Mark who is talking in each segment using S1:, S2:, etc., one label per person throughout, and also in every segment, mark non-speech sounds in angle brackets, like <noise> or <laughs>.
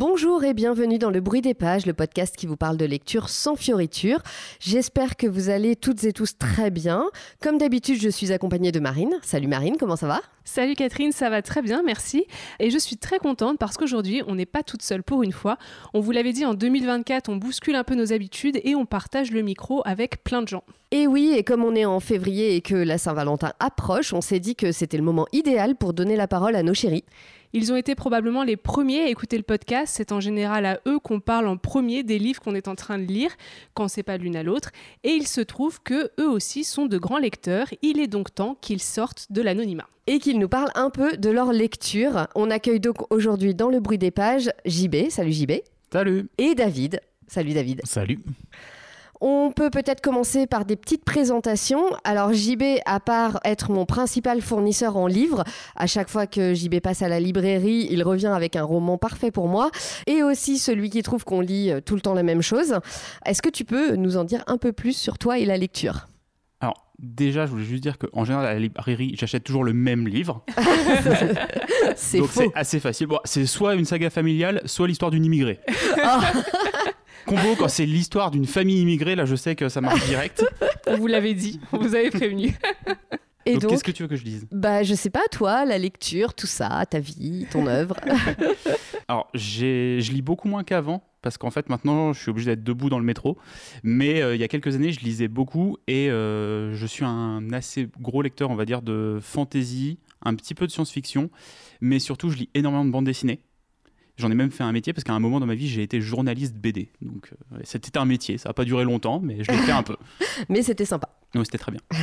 S1: Bonjour et bienvenue dans Le Bruit des Pages, le podcast qui vous parle de lecture sans fioriture. J'espère que vous allez toutes et tous très bien. Comme d'habitude, je suis accompagnée de Marine. Salut Marine, comment ça va?
S2: Salut Catherine, ça va très bien, merci. Et je suis très contente parce qu'aujourd'hui, on n'est pas toute seule pour une fois. On vous l'avait dit, en 2024, on bouscule un peu nos habitudes et on partage le micro avec plein de gens.
S1: Et oui, et comme on est en février et que la Saint-Valentin approche, on s'est dit que c'était le moment idéal pour donner la parole à nos chéris.
S2: Ils ont été probablement les premiers à écouter le podcast. C'est en général à eux qu'on parle en premier des livres qu'on est en train de lire, quand c'est pas l'une à l'autre. Et il se trouve que eux aussi sont de grands lecteurs. Il est donc temps qu'ils sortent de l'anonymat.
S1: Et qu'ils nous parlent un peu de leur lecture. On accueille donc aujourd'hui dans le bruit des pages JB. Salut JB.
S3: Salut.
S1: Et David. Salut David.
S3: Salut.
S1: On peut peut-être commencer par des petites présentations. Alors JB, à part être mon principal fournisseur en livres, à chaque fois que JB passe à la librairie, il revient avec un roman parfait pour moi, et aussi celui qui trouve qu'on lit euh, tout le temps la même chose. Est-ce que tu peux nous en dire un peu plus sur toi et la lecture?
S3: Alors déjà, je voulais juste dire qu'en général à la librairie, j'achète toujours le même livre. <laughs>
S1: c'est
S3: Donc c'est assez facile. Bon, c'est soit une saga familiale, soit l'histoire d'une immigrée.
S1: Ah. <laughs>
S3: Combo, quand c'est l'histoire d'une famille immigrée, là je sais que ça marche direct.
S2: On vous l'avait dit, on vous avait prévenu.
S1: Et
S3: donc
S1: donc,
S3: qu'est-ce que tu veux que je dise?
S1: Bah je sais pas toi, la lecture, tout ça, ta vie, ton œuvre. <laughs>
S3: Alors j'ai- je lis beaucoup moins qu'avant. Parce qu'en fait, maintenant, je suis obligé d'être debout dans le métro. Mais euh, il y a quelques années, je lisais beaucoup et euh, je suis un assez gros lecteur, on va dire, de fantasy, un petit peu de science-fiction, mais surtout, je lis énormément de bandes dessinées. J'en ai même fait un métier parce qu'à un moment dans ma vie, j'ai été journaliste BD. Donc, euh, c'était un métier. Ça n'a pas duré longtemps, mais je l'ai fait un peu. <laughs>
S1: Mais c'était sympa.
S3: Donc, c'était très bien. <laughs>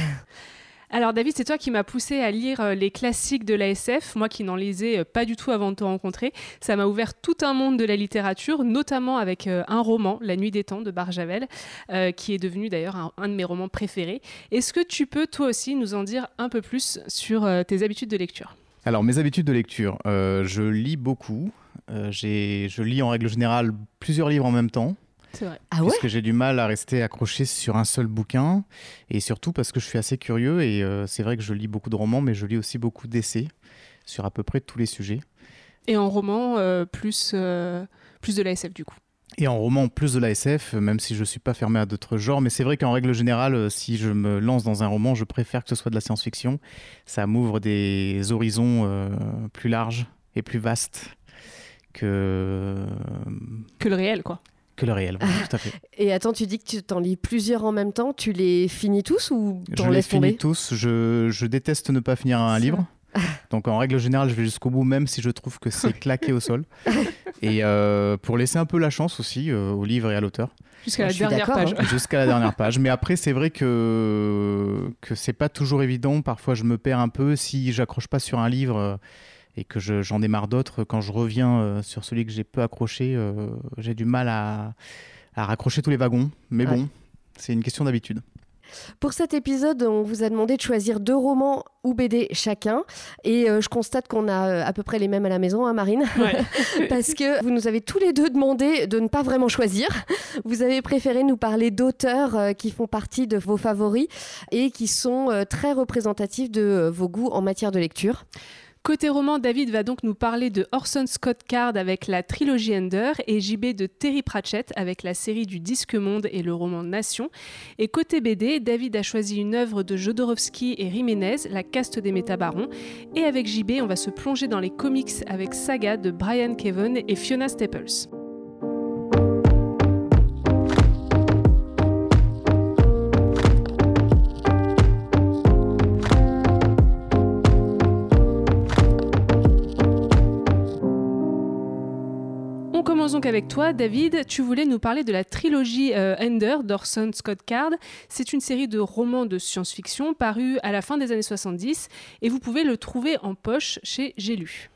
S2: Alors David, c'est toi qui m'as poussé à lire euh, les classiques de l'ASF, moi qui n'en lisais euh, pas du tout avant de te rencontrer. Ça m'a ouvert tout un monde de la littérature, notamment avec un roman, La Nuit des Temps de Barjavel, euh, qui est devenu d'ailleurs un, un de mes romans préférés. Est-ce que tu peux toi aussi nous en dire un peu plus sur euh, tes habitudes de lecture?
S4: Alors, mes habitudes de lecture, euh, je lis beaucoup. Euh, j'ai- je lis en règle générale plusieurs livres en même temps,
S2: C'est vrai.
S1: Ah ouais
S4: puisque j'ai du mal à rester accroché sur un seul bouquin, et surtout parce que je suis assez curieux, et euh, c'est vrai que je lis beaucoup de romans, mais je lis aussi beaucoup d'essais sur à peu près tous les sujets.
S2: Et en roman, euh, plus, euh, plus de l'ASF du coup.
S4: Et en roman, plus de la SF, même si je ne suis pas fermé à d'autres genres. Mais c'est vrai qu'en règle générale, si je me lance dans un roman, je préfère que ce soit de la science-fiction. Ça m'ouvre des horizons euh, plus larges et plus vastes que,
S2: Que le réel, quoi.
S4: que le réel. Voilà, tout à fait. <laughs>
S1: Et attends, tu dis que tu t'en lis plusieurs en même temps, tu les finis tous ou
S4: Je
S1: t'en
S4: les
S1: laisses tomber?
S4: finis tous. Je, je déteste ne pas finir un livre. <laughs> Donc en règle générale, je vais jusqu'au bout, même si je trouve que c'est claqué au sol. <laughs> Et euh, pour laisser un peu la chance aussi euh, au livre et à l'auteur.
S2: Jusqu'à
S1: Je
S2: la
S1: suis
S2: dernière page.
S1: hein.
S4: jusqu'à la dernière page. Mais après, c'est vrai que que c'est pas toujours évident. Parfois, je me perds un peu si j'accroche pas sur un livre euh, et que je- j'en démarre d'autres. Quand je reviens euh, sur celui que j'ai peu accroché, euh, j'ai du mal à, à raccrocher tous les wagons. Mais
S1: Ouais.
S4: bon, c'est une question d'habitude.
S1: Pour cet épisode, on vous a demandé de choisir deux romans ou BD chacun. Et euh, je constate qu'on a euh, à peu près les mêmes à la maison, hein, Marine
S2: Ouais. <laughs>
S1: Parce que vous nous avez tous les deux demandé de ne pas vraiment choisir. Vous avez préféré nous parler d'auteurs euh, qui font partie de vos favoris et qui sont euh, très représentatifs de euh, vos goûts en matière de lecture.
S2: Côté roman, David va donc nous parler de Orson Scott Card avec la trilogie Ender et JB de Terry Pratchett avec la série du Disque Monde et le roman Nation. Et côté BD, David a choisi une œuvre de Jodorowsky et Jiménez, La caste des métabarons. Et avec JB, on va se plonger dans les comics avec Saga de Brian Keven et Fiona Staples. Donc avec toi, David. Tu voulais nous parler de la trilogie euh, Ender d'Orson Scott Card. C'est une série de romans de science-fiction parus à la fin des années 70 et vous pouvez le trouver en poche chez J'ai lu.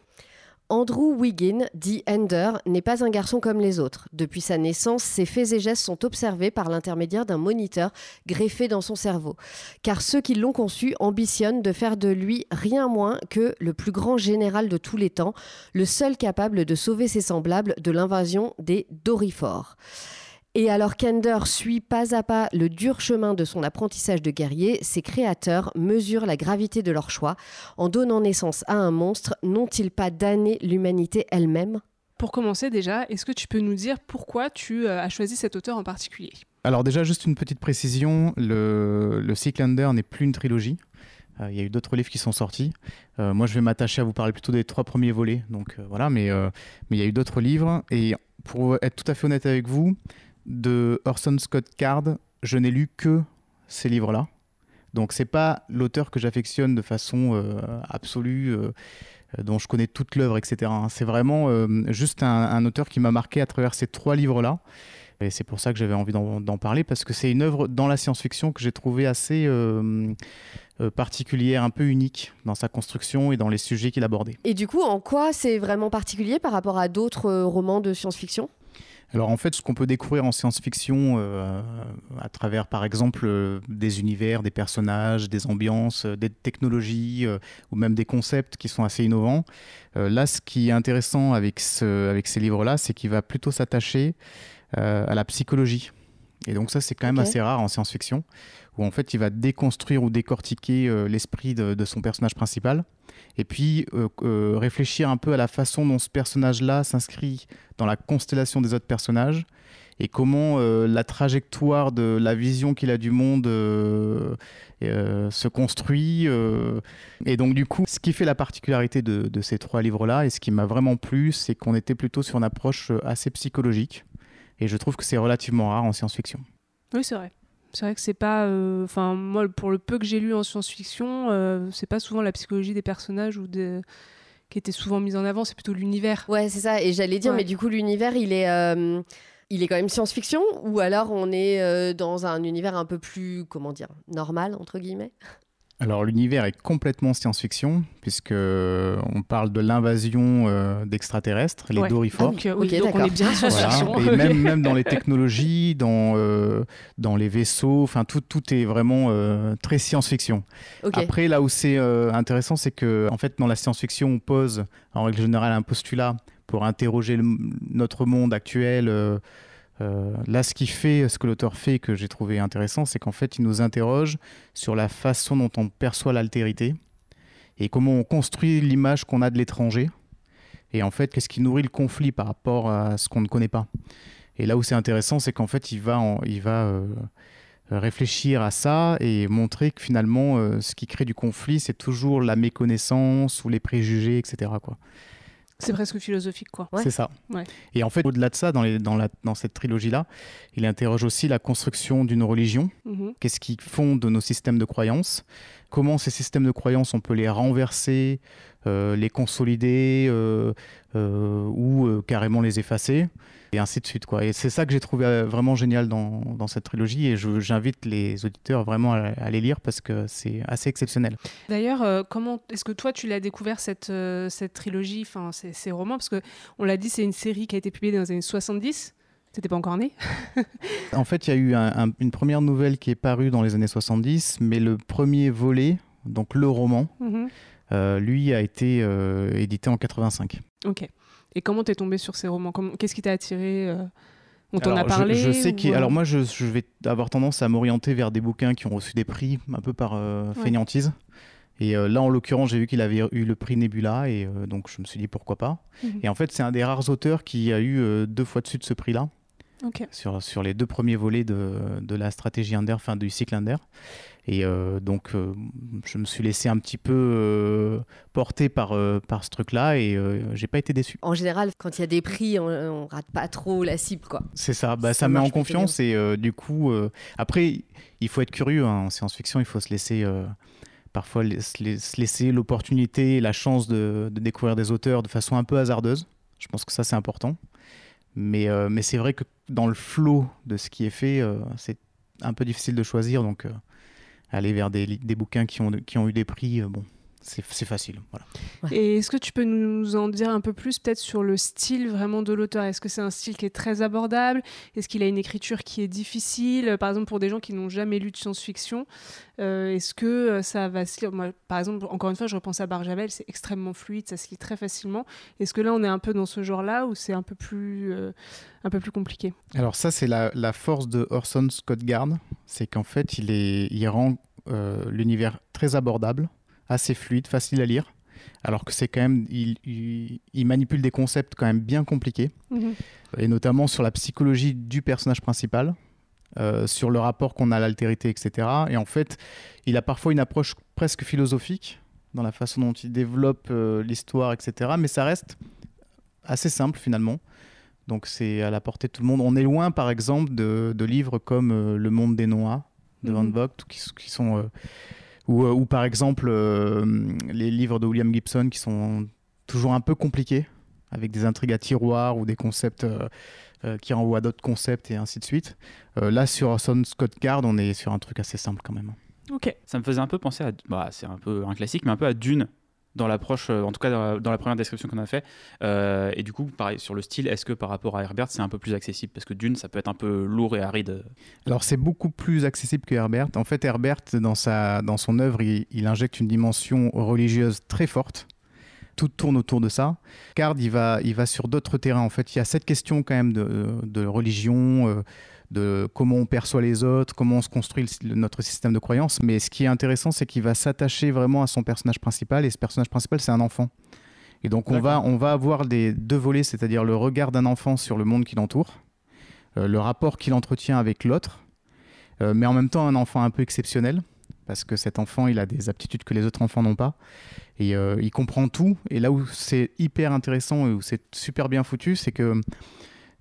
S1: Andrew Wiggin, dit Ender, n'est pas un garçon comme les autres. Depuis sa naissance, ses faits et gestes sont observés par l'intermédiaire d'un moniteur greffé dans son cerveau. Car ceux qui l'ont conçu ambitionnent de faire de lui rien moins que le plus grand général de tous les temps, le seul capable de sauver ses semblables de l'invasion des Dorifors. Et alors qu'Ender suit pas à pas le dur chemin de son apprentissage de guerrier, ses créateurs mesurent la gravité de leur choix. En donnant naissance à un monstre, n'ont-ils pas damné l'humanité elle-même?
S2: Pour commencer déjà, est-ce que tu peux nous dire pourquoi tu as choisi cet auteur en particulier?
S4: Alors déjà, juste une petite précision, le, le Seeklander n'est plus une trilogie. Il y a eu d'autres livres qui sont sortis. moi, je vais m'attacher à vous parler plutôt des trois premiers volets. Donc voilà, mais, mais il y a eu d'autres livres. Et pour être tout à fait honnête avec vous, de Orson Scott Card, je n'ai lu que ces livres-là. Donc c'est pas l'auteur que j'affectionne de façon euh, absolue, euh, dont je connais toute l'œuvre, etc. C'est vraiment euh, juste un, auteur qui m'a marqué à travers ces trois livres-là. Et c'est pour ça que j'avais envie d'en parler, parce que c'est une œuvre dans la science-fiction que j'ai trouvée assez particulière, un peu unique dans sa construction et dans les sujets qu'il abordait.
S1: Et du coup, en quoi c'est vraiment particulier par rapport à d'autres romans de science-fiction?
S4: Alors en fait, ce qu'on peut découvrir en science-fiction euh, à travers par exemple euh, des univers, des personnages, des ambiances, euh, des technologies ou même des concepts qui sont assez innovants. là, ce qui est intéressant avec, ce, avec ces livres-là, c'est qu'il va plutôt s'attacher à la psychologie. Et donc ça, c'est quand même assez rare en science-fiction, où en fait, il va déconstruire ou décortiquer l'esprit de, son personnage principal et puis euh, euh, réfléchir un peu à la façon dont ce personnage-là s'inscrit dans la constellation des autres personnages et comment euh, la trajectoire de la vision qu'il a du monde se construit. et donc du coup, ce qui fait la particularité de ces trois livres-là, et ce qui m'a vraiment plu, c'est qu'on était plutôt sur une approche assez psychologique. Et je trouve que c'est relativement rare en science-fiction.
S2: Oui, c'est vrai. C'est vrai que c'est pas. Euh, enfin, moi, pour le peu que j'ai lu en science-fiction, euh, c'est pas souvent la psychologie des personnages ou des qui était souvent mise en avant, c'est plutôt l'univers.
S1: Ouais, c'est ça. Et j'allais dire, mais du coup, l'univers, il est. Euh, il est quand même science-fiction ou alors on est dans un univers un peu plus, comment dire, normal, entre guillemets?
S4: Alors l'univers est complètement science-fiction puisque euh, on parle de l'invasion euh, d'extraterrestres, les Dorifors.
S2: Ah, donc, donc on est bien science-fiction.
S4: Et même, <laughs> même dans les technologies, dans, euh, dans les vaisseaux, enfin tout, tout est vraiment très science-fiction. Après là où c'est intéressant, c'est que en fait dans la science-fiction on pose en règle générale un postulat pour interroger notre monde actuel euh, là, ce qui fait, ce que l'auteur fait, que j'ai trouvé intéressant, c'est qu'en fait, il nous interroge sur la façon dont on perçoit l'altérité et comment on construit l'image qu'on a de l'étranger. Et en fait, qu'est-ce qui nourrit le conflit par rapport à ce qu'on ne connaît pas. Et là où c'est intéressant, c'est qu'en fait, il va, il va euh, réfléchir à ça et montrer que finalement, euh, ce qui crée du conflit, c'est toujours la méconnaissance ou les préjugés, etc.
S2: C'est presque philosophique, quoi.
S4: C'est ça. Et en fait, au-delà de ça, dans, les, dans, la, dans cette trilogie-là, il interroge aussi la construction d'une religion. Mhm. Qu'est-ce qui fonde nos systèmes de croyances? Comment ces systèmes de croyances, on peut les renverser, les consolider euh, euh, ou carrément les effacer et ainsi de suite. Quoi. Et c'est ça que j'ai trouvé euh, vraiment génial dans, dans cette trilogie et j'invite les auditeurs vraiment à, les lire parce que c'est assez exceptionnel.
S2: D'ailleurs, euh, comment est-ce que toi tu l'as découvert cette, euh, cette trilogie, enfin ces, ces, romans Parce qu'on l'a dit, c'est une série qui a été publiée dans les années 70. T'étais pas encore né <laughs>
S4: En fait, il y a eu une première nouvelle qui est parue dans les années 70, mais le premier volet, donc le roman, mhm. Lui a été édité en 85.
S2: Ok. Et comment t'es tombé sur ces romans? Qu'est-ce qui t'a attiré euh? On t'en a parlé
S4: Je, sais qui. Alors moi, je, vais avoir tendance à m'orienter vers des bouquins qui ont reçu des prix un peu par euh, fainéantise. Et euh, là, en l'occurrence, j'ai vu qu'il avait eu le prix Nebula, et donc je me suis dit pourquoi pas. Mhm. Et en fait, c'est un des rares auteurs qui a eu deux fois dessus de ce prix-là. Sur, sur les deux premiers volets de, de la stratégie Under, enfin du cycle Under. Et euh, donc, euh, je me suis laissé un petit peu euh, porter par, par ce truc-là et j'ai pas été déçu.
S1: En général, quand il y a des prix, on, on, rate pas trop la cible, quoi.
S4: C'est ça, bah, ça, met en confiance et du coup, après, il faut être curieux. Hein. En science-fiction, il faut se laisser parfois se laisser l'opportunité, la chance de, de, découvrir des auteurs de façon un peu hasardeuse. Je pense que ça, c'est important. Mais, mais c'est vrai que dans le flot de ce qui est fait, c'est un peu difficile de choisir. Donc, aller vers des, bouquins qui ont, qui ont eu des prix, euh, bon, c'est facile. Voilà.
S2: Et est-ce que tu peux nous en dire un peu plus peut-être sur le style vraiment de l'auteur? Est-ce que c'est un style qui est très abordable? Est-ce qu'il a une écriture qui est difficile? Par exemple, pour des gens qui n'ont jamais lu de science-fiction, euh, est-ce que euh, ça va se lire? Moi, Par exemple, encore une fois, je repense à Barjavel, c'est extrêmement fluide, ça se lit très facilement. Est-ce que là, on est un peu dans ce genre-là ou c'est un, peu plus, un peu plus compliqué?
S4: Alors ça, c'est la, la, force de Orson Scott Gard, c'est qu'en fait, il, est, il rend l'univers très abordable assez fluide, facile à lire. alors que c'est quand même, il, il, manipule des concepts quand même bien compliqués, mhm. et notamment sur la psychologie du personnage principal, euh, sur le rapport qu'on a à l'altérité, etc. Et en fait, il a parfois une approche presque philosophique dans la façon dont il développe euh, l'histoire, etc. Mais ça reste assez simple finalement. Donc c'est à la portée de tout le monde. On est loin, par exemple, de, livres comme euh, Le Monde des Noix de Van mhm. Vogt, qui, qui sont euh, ou, par exemple euh, les livres de William Gibson qui sont toujours un peu compliqués, avec des intrigues à tiroir ou des concepts euh, qui renvoient à d'autres concepts et ainsi de suite. là, sur Son Scott Card, on est sur un truc assez simple quand même.
S3: Ok. Ça me faisait un peu penser à. Bah, c'est un peu un classique, mais un peu à Dune dans l'approche, euh, en tout cas dans la, première description qu'on a fait. Euh, et du coup, pareil, sur le style, est-ce que par rapport à Herbert, c'est un peu plus accessible? Parce que Dune, ça peut être un peu lourd et aride.
S4: Alors, c'est beaucoup plus accessible que Herbert. En fait, Herbert, dans, sa, dans son œuvre, il, injecte une dimension religieuse très forte. Tout tourne autour de ça. Card, il va, il va sur d'autres terrains. En fait, il y a cette question quand même de, de religion. De comment on perçoit les autres, comment on se construit notre système de croyance. Mais ce qui est intéressant, c'est qu'il va s'attacher vraiment à son personnage principal, et ce personnage principal, c'est un enfant. Et donc on va, on va avoir des deux volets, c'est-à-dire le regard d'un enfant sur le monde qui l'entoure, euh, le rapport qu'il entretient avec l'autre, euh, mais en même temps un enfant un peu exceptionnel, parce que cet enfant, il a des aptitudes que les autres enfants n'ont pas, et euh, il comprend tout. Et là où c'est hyper intéressant et où c'est super bien foutu, c'est que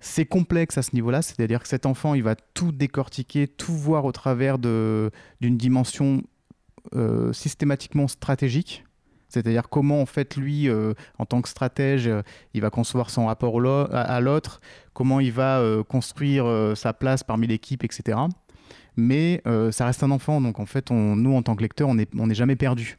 S4: c'est complexe à ce niveau-là, c'est-à-dire que cet enfant, il va tout décortiquer, tout voir au travers d'une dimension euh, systématiquement stratégique. C'est-à-dire comment, en fait, lui, euh, en tant que stratège, euh, il va concevoir son rapport à l'autre, comment il va construire sa place parmi l'équipe, etc. Mais ça reste un enfant, donc en fait, nous, en tant que lecteurs, on n'est jamais perdu.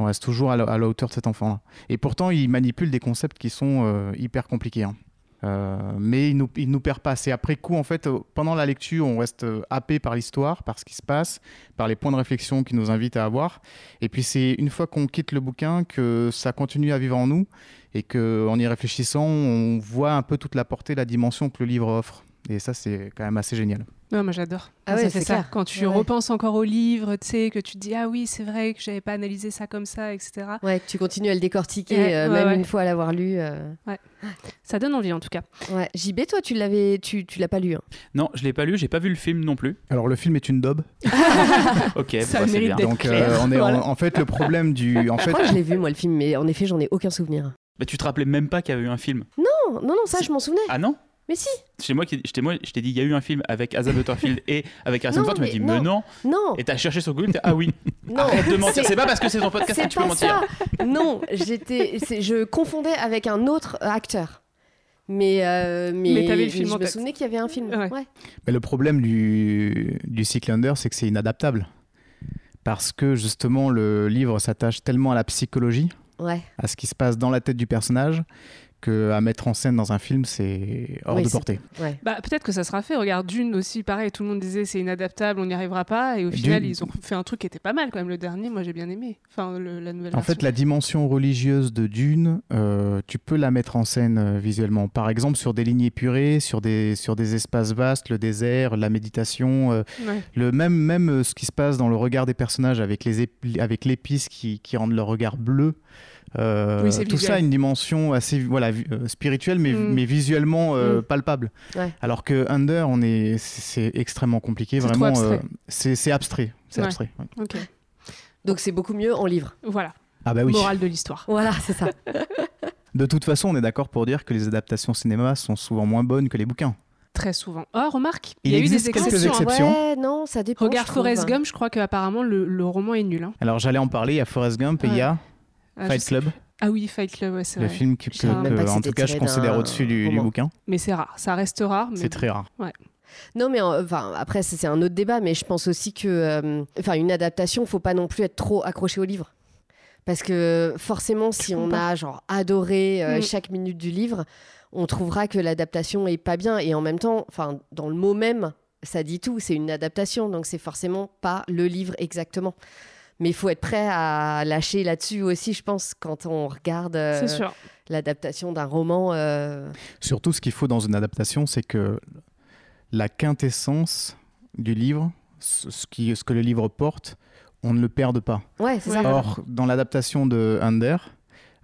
S4: On reste toujours à la, hauteur de cet enfant-là. Et pourtant, il manipule des concepts qui sont hyper compliqués. Hein. Euh, mais il nous, il nous perd pas. C'est après coup, en fait, euh, pendant la lecture, on reste euh, happé par l'histoire, par ce qui se passe, par les points de réflexion qui nous invitent à avoir. Et puis c'est une fois qu'on quitte le bouquin que ça continue à vivre en nous et qu'en y réfléchissant, on voit un peu toute la portée, la dimension que le livre offre. Et ça, c'est quand même assez génial.
S2: Non, moi j'adore. Ah ouais, c'est ça. Quand tu repenses encore au livre, tu sais, que tu te dis ah oui, c'est vrai que j'avais pas analysé ça comme ça, etc.
S1: Ouais, que tu continues à le décortiquer, euh, même une fois à l'avoir lu. Euh.
S2: Ouais. Ça donne envie en tout cas.
S1: Ouais. JB, toi, tu l'avais, tu, tu l'as pas lu. Hein.
S3: Non, je l'ai pas lu. J'ai pas vu le film non plus.
S4: Alors le film est une daube. <laughs>
S3: ok,
S2: ça bah, mérite
S3: bien.
S4: Donc euh, on est en, fait le problème du. <laughs> En
S1: je
S4: fait...
S1: crois que je l'ai vu moi le film, mais en effet, j'en ai aucun souvenir.
S3: Bah, tu te rappelais même pas qu'il y avait eu un film
S1: Non, non, non, ça je m'en souvenais.
S3: Ah non?
S1: Mais si
S3: Chez moi, je t'ai dit, il y a eu un film avec Asa Butterfield et avec Harrison Ford. Tu m'as dit, mais non.
S1: Non.
S3: Et t'as cherché sur Google, t'as ah oui. <laughs> Non. Arrête de mentir. C'est pas parce que c'est ton podcast que tu peux mentir.
S1: Non, j'étais, je confondais avec un autre acteur. Mais, euh, mais,
S2: mais le film
S1: je me souvenais qu'il y avait un film. Ouais.
S4: Mais le problème du, du Cyclander, c'est que c'est inadaptable. Parce que justement, le livre s'attache tellement à la psychologie,
S1: ouais.
S4: à ce qui se passe dans la tête du personnage, à mettre en scène dans un film, c'est hors de portée.
S2: Bah, peut-être que ça sera fait. Regarde, Dune aussi, pareil, tout le monde disait c'est inadaptable, on n'y arrivera pas. Et au final, ils ont fait un truc qui était pas mal quand même. Le dernier, moi j'ai bien aimé. Enfin, la nouvelle
S4: En fait, la dimension religieuse de Dune, euh, tu peux la mettre en scène euh, visuellement. Par exemple, sur des lignes épurées, sur des, sur des espaces vastes, le désert, la méditation. Euh, le, même, même ce qui se passe dans le regard des personnages avec l'épice avec qui, qui rendent leur regard bleu. Euh, tout ça a une dimension assez voilà, euh, spirituelle, mais, mm. mais visuellement euh, mm. palpable. Alors que Under, on est, c'est extrêmement compliqué, vraiment. c'est abstrait. C'est abstrait.
S1: Donc c'est beaucoup mieux en livre.
S2: Voilà.
S4: Ah bah oui.
S2: Morale de l'histoire.
S1: Voilà, c'est ça. <laughs>
S4: de toute façon, on est d'accord pour dire que les adaptations cinéma sont souvent moins bonnes que les bouquins.
S2: Très souvent. Oh, remarque,
S4: il, y a eu des quelques exceptions.
S1: Ouais, non, ça dépend.
S2: Regarde Forrest Gump, je crois qu'apparemment le, le roman est nul. Hein.
S4: Alors j'allais en parler, il y a Forrest Gump et il y a Fight Club.
S2: Ah oui, Fight Club, ouais, c'est
S4: Le film que, en tout cas, je considère au-dessus du, bouquin.
S2: Mais c'est rare, ça reste rare.
S4: C'est très rare.
S2: Ouais.
S1: Non, mais enfin, après, c'est un autre débat, mais je pense aussi que, euh, enfin, une adaptation, faut pas non plus être trop accroché au livre. Parce que forcément, si on a genre adoré euh, mm. chaque minute du livre, on trouvera que l'adaptation est pas bien. Et en même temps, enfin, dans le mot même, ça dit tout. C'est une adaptation, donc c'est forcément pas le livre exactement. Mais il faut être prêt à lâcher là-dessus aussi, je pense, quand on regarde euh, l'adaptation d'un roman. Euh.
S4: Surtout, ce qu'il faut dans une adaptation, c'est que la quintessence du livre, ce, qui, ce que le livre porte, on ne le perde pas.
S1: Ouais, c'est
S4: Or, dans l'adaptation de Under,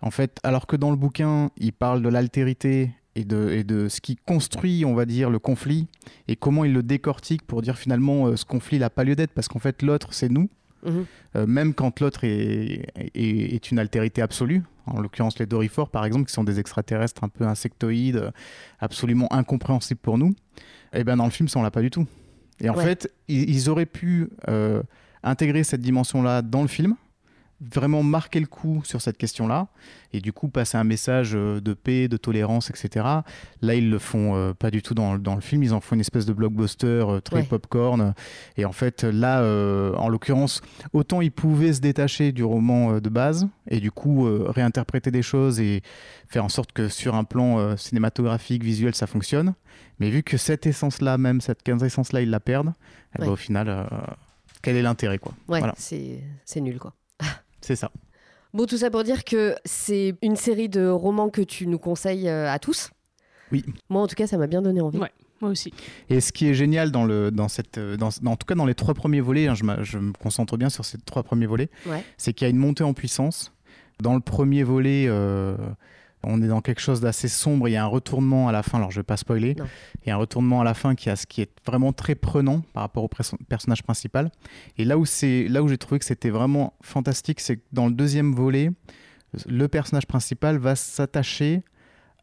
S4: En fait, alors que dans le bouquin, il parle de l'altérité et de, et de ce qui construit, on va dire, le conflit et comment il le décortique pour dire finalement euh, ce conflit n'a pas lieu d'être parce qu'en fait l'autre c'est nous.
S1: Mhm.
S4: Euh, même quand l'autre est, est, est une altérité absolue, en l'occurrence les Dorifores par exemple, qui sont des extraterrestres un peu insectoïdes, absolument incompréhensibles pour nous, et bien dans le film ça on l'a pas du tout. Et en
S1: Ouais.
S4: fait, ils, ils auraient pu euh, intégrer cette dimension-là dans le film, vraiment marquer le coup sur cette question-là, et du coup passer un message euh, de paix, de tolérance, etc. Là, ils le font euh, pas du tout dans, dans le film, ils en font une espèce de blockbuster euh, très
S1: Ouais.
S4: popcorn. Et en fait, là, euh, en l'occurrence, autant ils pouvaient se détacher du roman de base, et du coup réinterpréter des choses et faire en sorte que sur un plan cinématographique, visuel, ça fonctionne. Mais vu que cette essence-là, même cette essence-là, ils la perdent, eh ben, au final, quel est l'intérêt quoi?
S1: Ouais,
S4: Voilà.
S1: c'est nul quoi.
S4: C'est ça.
S1: Bon, tout ça pour dire que c'est une série de romans que tu nous conseilles euh, à tous.
S4: Oui.
S1: Moi, en tout cas, ça m'a bien donné envie.
S2: Ouais. Moi aussi.
S4: Et ce qui est génial dans le, dans cette, euh, dans, dans- en tout cas dans les trois premiers volets, hein, je me concentre bien sur ces trois premiers volets,
S1: Ouais.
S4: c'est qu'il y a une montée en puissance. Dans le premier volet, euh, on est dans quelque chose d'assez sombre. Il y a un retournement à la fin. Alors je vais pas spoiler.
S1: Non.
S4: Il y a un retournement à la fin qui a ce qui est vraiment très prenant par rapport au perso- personnage principal. Et là où c'est, là où j'ai trouvé que c'était vraiment fantastique, c'est que dans le deuxième volet, le personnage principal va s'attacher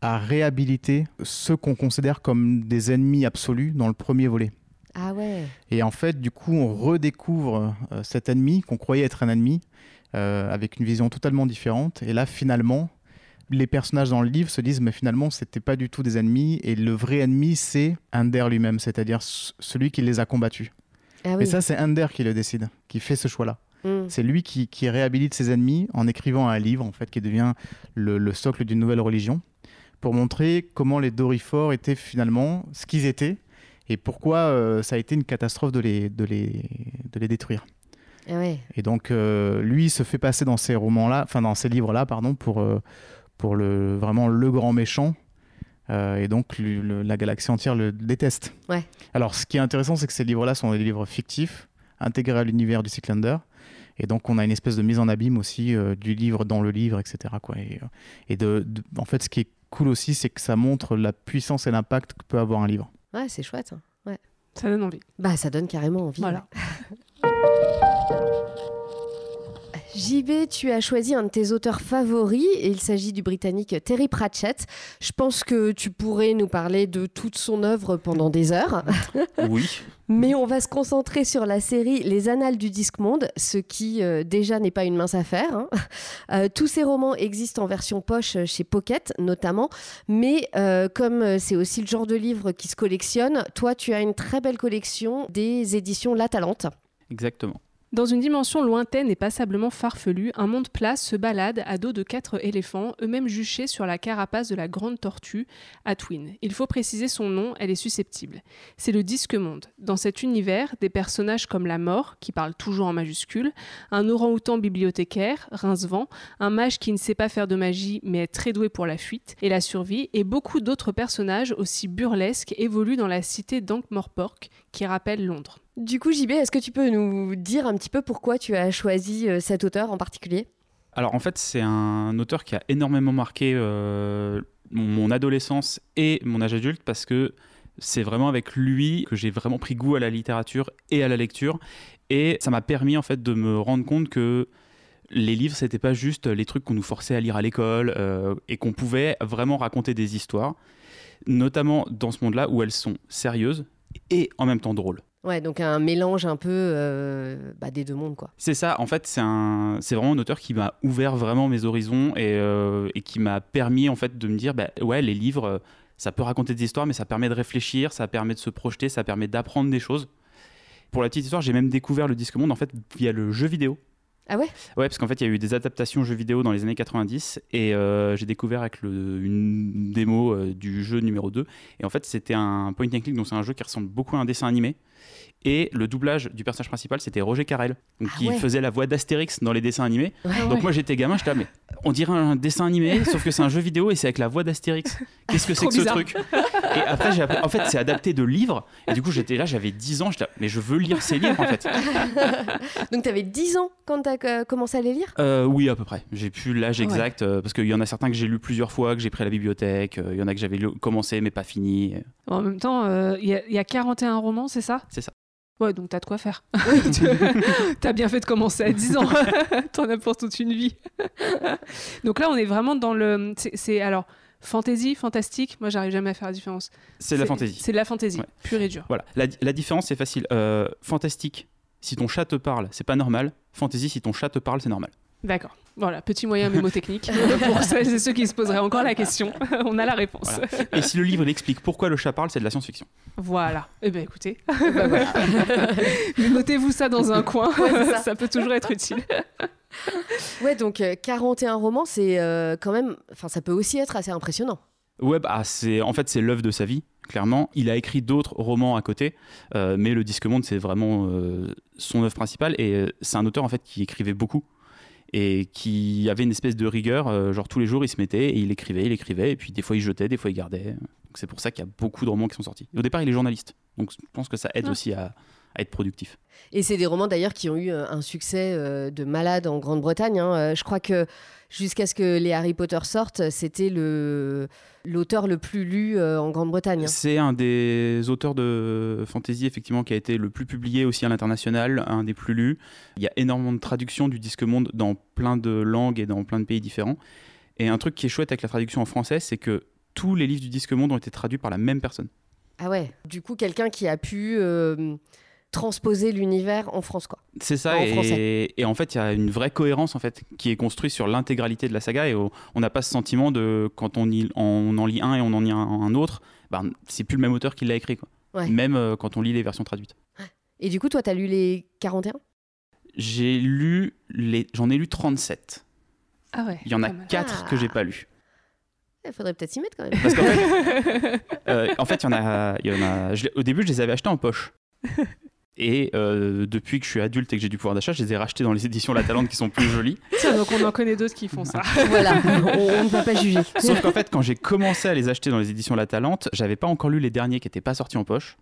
S4: à réhabiliter ceux qu'on considère comme des ennemis absolus dans le premier volet.
S1: Ah ouais.
S4: Et en fait, du coup, on redécouvre euh, cet ennemi qu'on croyait être un ennemi euh, avec une vision totalement différente. Et là, finalement, les personnages dans le livre se disent, mais finalement, c'était pas du tout des ennemis. Et le vrai ennemi, c'est Ender lui-même, c'est-à-dire celui qui les a combattus.
S1: Ah oui.
S4: Et ça, c'est Ender qui le décide, qui fait ce choix-là.
S1: Mm.
S4: C'est lui qui, qui réhabilite ses ennemis en écrivant un livre, en fait, qui devient le, le socle d'une nouvelle religion, pour montrer comment les Dorifores étaient finalement ce qu'ils étaient et pourquoi euh, ça a été une catastrophe de les, de les, de les détruire.
S1: Ah ouais.
S4: Et donc, euh, lui se fait passer dans ces romans-là, enfin dans ces livres-là, pardon, pour, euh, pour le, vraiment le grand méchant. Euh, et donc, le- la galaxie entière le déteste.
S1: Ouais.
S4: Alors, ce qui est intéressant, c'est que ces livres-là sont des livres fictifs, intégrés à l'univers du Cyclander. Et donc, on a une espèce de mise en abîme aussi euh, du livre dans le livre, etc. Quoi. Et, euh, et de, de- en fait, ce qui est cool aussi, c'est que ça montre la puissance et l'impact que peut avoir un livre.
S1: Ouais, c'est chouette. hein. Ouais.
S2: Ça donne envie.
S1: Bah, ça donne carrément envie.
S2: Voilà.
S1: ouais. <laughs> JB, tu as choisi un de tes auteurs favoris et il s'agit du britannique Terry Pratchett. Je pense que tu pourrais nous parler de toute son œuvre pendant des heures, <laughs>
S3: Oui.
S1: mais on va se concentrer sur la série Les Annales du Disque Monde, ce qui euh, déjà n'est pas une mince affaire. hein. Euh, tous ces romans existent en version poche chez Pocket notamment, mais euh, comme c'est aussi le genre de livre qui se collectionne, toi tu as une très belle collection des éditions La Talente.
S3: Exactement.
S2: Dans une dimension lointaine et passablement farfelue, un monde plat se balade à dos de quatre éléphants, eux-mêmes juchés sur la carapace de la grande tortue, Atwin. Il faut préciser son nom, elle est susceptible. C'est le disque monde. Dans cet univers, des personnages comme la mort, qui parle toujours en majuscule, un orang-outan bibliothécaire, Rincevent, un mage qui ne sait pas faire de magie mais est très doué pour la fuite et la survie, et beaucoup d'autres personnages aussi burlesques évoluent dans la cité d'Ankh-Morpork, qui rappelle Londres.
S1: Du coup, JB, est-ce que tu peux nous dire un petit peu pourquoi tu as choisi euh, cet auteur en particulier?
S3: Alors en fait, c'est un auteur qui a énormément marqué euh, mon, adolescence et mon âge adulte parce que c'est vraiment avec lui que j'ai vraiment pris goût à la littérature et à la lecture et ça m'a permis en fait de me rendre compte que les livres c'était pas juste les trucs qu'on nous forçait à lire à l'école euh, et qu'on pouvait vraiment raconter des histoires, notamment dans ce monde-là où elles sont sérieuses et en même temps drôles.
S1: Ouais, donc un mélange un peu euh, bah, des deux mondes, quoi.
S3: C'est ça, en fait, c'est un, c'est vraiment un auteur qui m'a ouvert vraiment mes horizons et, euh, qui m'a permis en fait de me dire, bah, ouais, les livres, euh, ça peut raconter des histoires, mais ça permet de réfléchir, ça permet de se projeter, ça permet d'apprendre des choses. Pour la petite histoire, j'ai même découvert le Disque Monde en fait via le jeu vidéo.
S1: Ah ouais?
S3: Ouais, parce qu'en fait, il y a eu des adaptations jeux vidéo dans les années 90 et euh, j'ai découvert avec une démo euh, du jeu numéro 2. Et en fait, c'était un point and click, donc c'est un jeu qui ressemble beaucoup à un dessin animé. Et le doublage du personnage principal, c'était Roger Carrel, donc,
S1: Ah
S3: qui
S1: ouais.
S3: faisait la voix d'Astérix dans les dessins animés.
S1: Ouais.
S3: Donc moi, j'étais gamin, j'étais là, mais on dirait un dessin animé, <laughs> sauf que c'est un jeu vidéo et c'est avec la voix d'Astérix. Qu'est-ce que <laughs> c'est que ce truc? Et après, j'ai appris- en fait, c'est adapté de livres. Et du coup, j'étais là, j'avais 10 ans, j'étais là, mais je veux lire ces livres en fait. <laughs>
S1: Donc, tu avais 10 ans quand tu as euh, commencé à les lire?
S3: Euh, oui, à peu près. J'ai plus l'âge
S1: Ah ouais.
S3: exact euh, parce qu'il y en a certains que j'ai lu plusieurs fois, que j'ai pris à la bibliothèque. euh, Il y en a que j'avais lu- commencé mais pas fini.
S2: En même temps, euh, il y, y a 41 romans, c'est ça?
S3: C'est ça.
S2: Ouais, donc t'as de quoi faire. <laughs> t'as bien fait de commencer à 10 ans. <laughs> <laughs> T'en as pour toute une vie. donc là, on est vraiment dans le. c'est- C'est alors fantasy, fantastique. Moi, j'arrive jamais à faire la différence.
S3: C'est de la fantaisie.
S2: C'est de la fantaisie,
S3: Ouais.
S2: pure et dure.
S3: Voilà. La, la différence, c'est facile. Euh, fantastique, si ton chat te parle, c'est pas normal. Fantasy, si ton chat te parle, c'est normal.
S2: D'accord. Voilà, petit moyen mémotechnique. <laughs> pour celles et ceux qui se poseraient encore la question, <laughs> on a la réponse.
S3: Voilà. Et si le livre explique pourquoi le chat parle, c'est de la science-fiction.
S2: Voilà. Eh bien, écoutez,
S1: Bah <laughs> voilà.
S2: notez-vous ça dans un coin.
S1: Ouais, ça.
S2: ça peut toujours être utile.
S1: Ouais, donc euh, 41 romans, c'est euh, quand même. Enfin, ça peut aussi être assez impressionnant.
S3: Ouais, bah, c'est en fait c'est l'œuvre de sa vie, clairement. Il a écrit d'autres romans à côté, euh, mais le Disque Monde c'est vraiment euh, son œuvre principale et euh, c'est un auteur en fait qui écrivait beaucoup et qui avait une espèce de rigueur. euh, genre tous les jours il se mettait et il écrivait, il écrivait et puis des fois il jetait, des fois il gardait. C'est pour ça qu'il y a beaucoup de romans qui sont sortis. Et au départ il est journaliste, donc je pense que ça aide
S2: Ah.
S3: aussi à, à être productif.
S1: Et c'est des romans d'ailleurs qui ont eu euh, un succès euh, de malade en Grande-Bretagne. hein. Je crois que jusqu'à ce que les Harry Potter sortent, c'était le l'auteur le plus lu euh, en Grande-Bretagne. hein.
S3: C'est un des auteurs de fantasy effectivement qui a été le plus publié aussi à l'international, un des plus lus. Il y a énormément de traductions du disque monde dans plein de langues et dans plein de pays différents. Et un truc qui est chouette avec la traduction en français, c'est que tous les livres du disque monde ont été traduits par la même personne.
S1: Ah ouais. Du coup, quelqu'un qui a pu euh, transposer l'univers en France, quoi.
S3: C'est ça,
S1: En
S3: et,
S1: français.
S3: et en fait, il y a une vraie cohérence en fait qui est construite sur l'intégralité de la saga, et on n'a pas ce sentiment de quand on, y- on en lit un et on en lit un, un autre, ben, c'est plus le même auteur qui l'a écrit, quoi.
S1: Ouais.
S3: Même euh, quand on lit les versions traduites.
S1: Et du coup, toi, t'as lu les 41
S3: J'ai lu les, j'en ai lu 37.
S2: Ah ouais.
S3: Il y en a
S2: pas mal.
S3: 4
S1: Ah.
S3: que j'ai pas lus.
S1: Il faudrait peut-être s'y mettre quand même.
S3: Parce qu'en fait, <laughs> euh, en fait, il y en a, il y en a je l'ai- au début, je les avais achetés en poche. <laughs> Et euh, depuis que je suis adulte et que j'ai du pouvoir d'achat, je les ai rachetés dans les éditions La Talente qui sont plus jolies. <laughs>
S2: Tiens, donc on en connaît d'autres qui font ça. <laughs>
S1: voilà, on, ne va pas juger.
S3: Sauf qu'en fait, quand j'ai commencé à les acheter dans les éditions La Talente, j'avais pas encore lu les derniers qui n'étaient pas sortis en poche.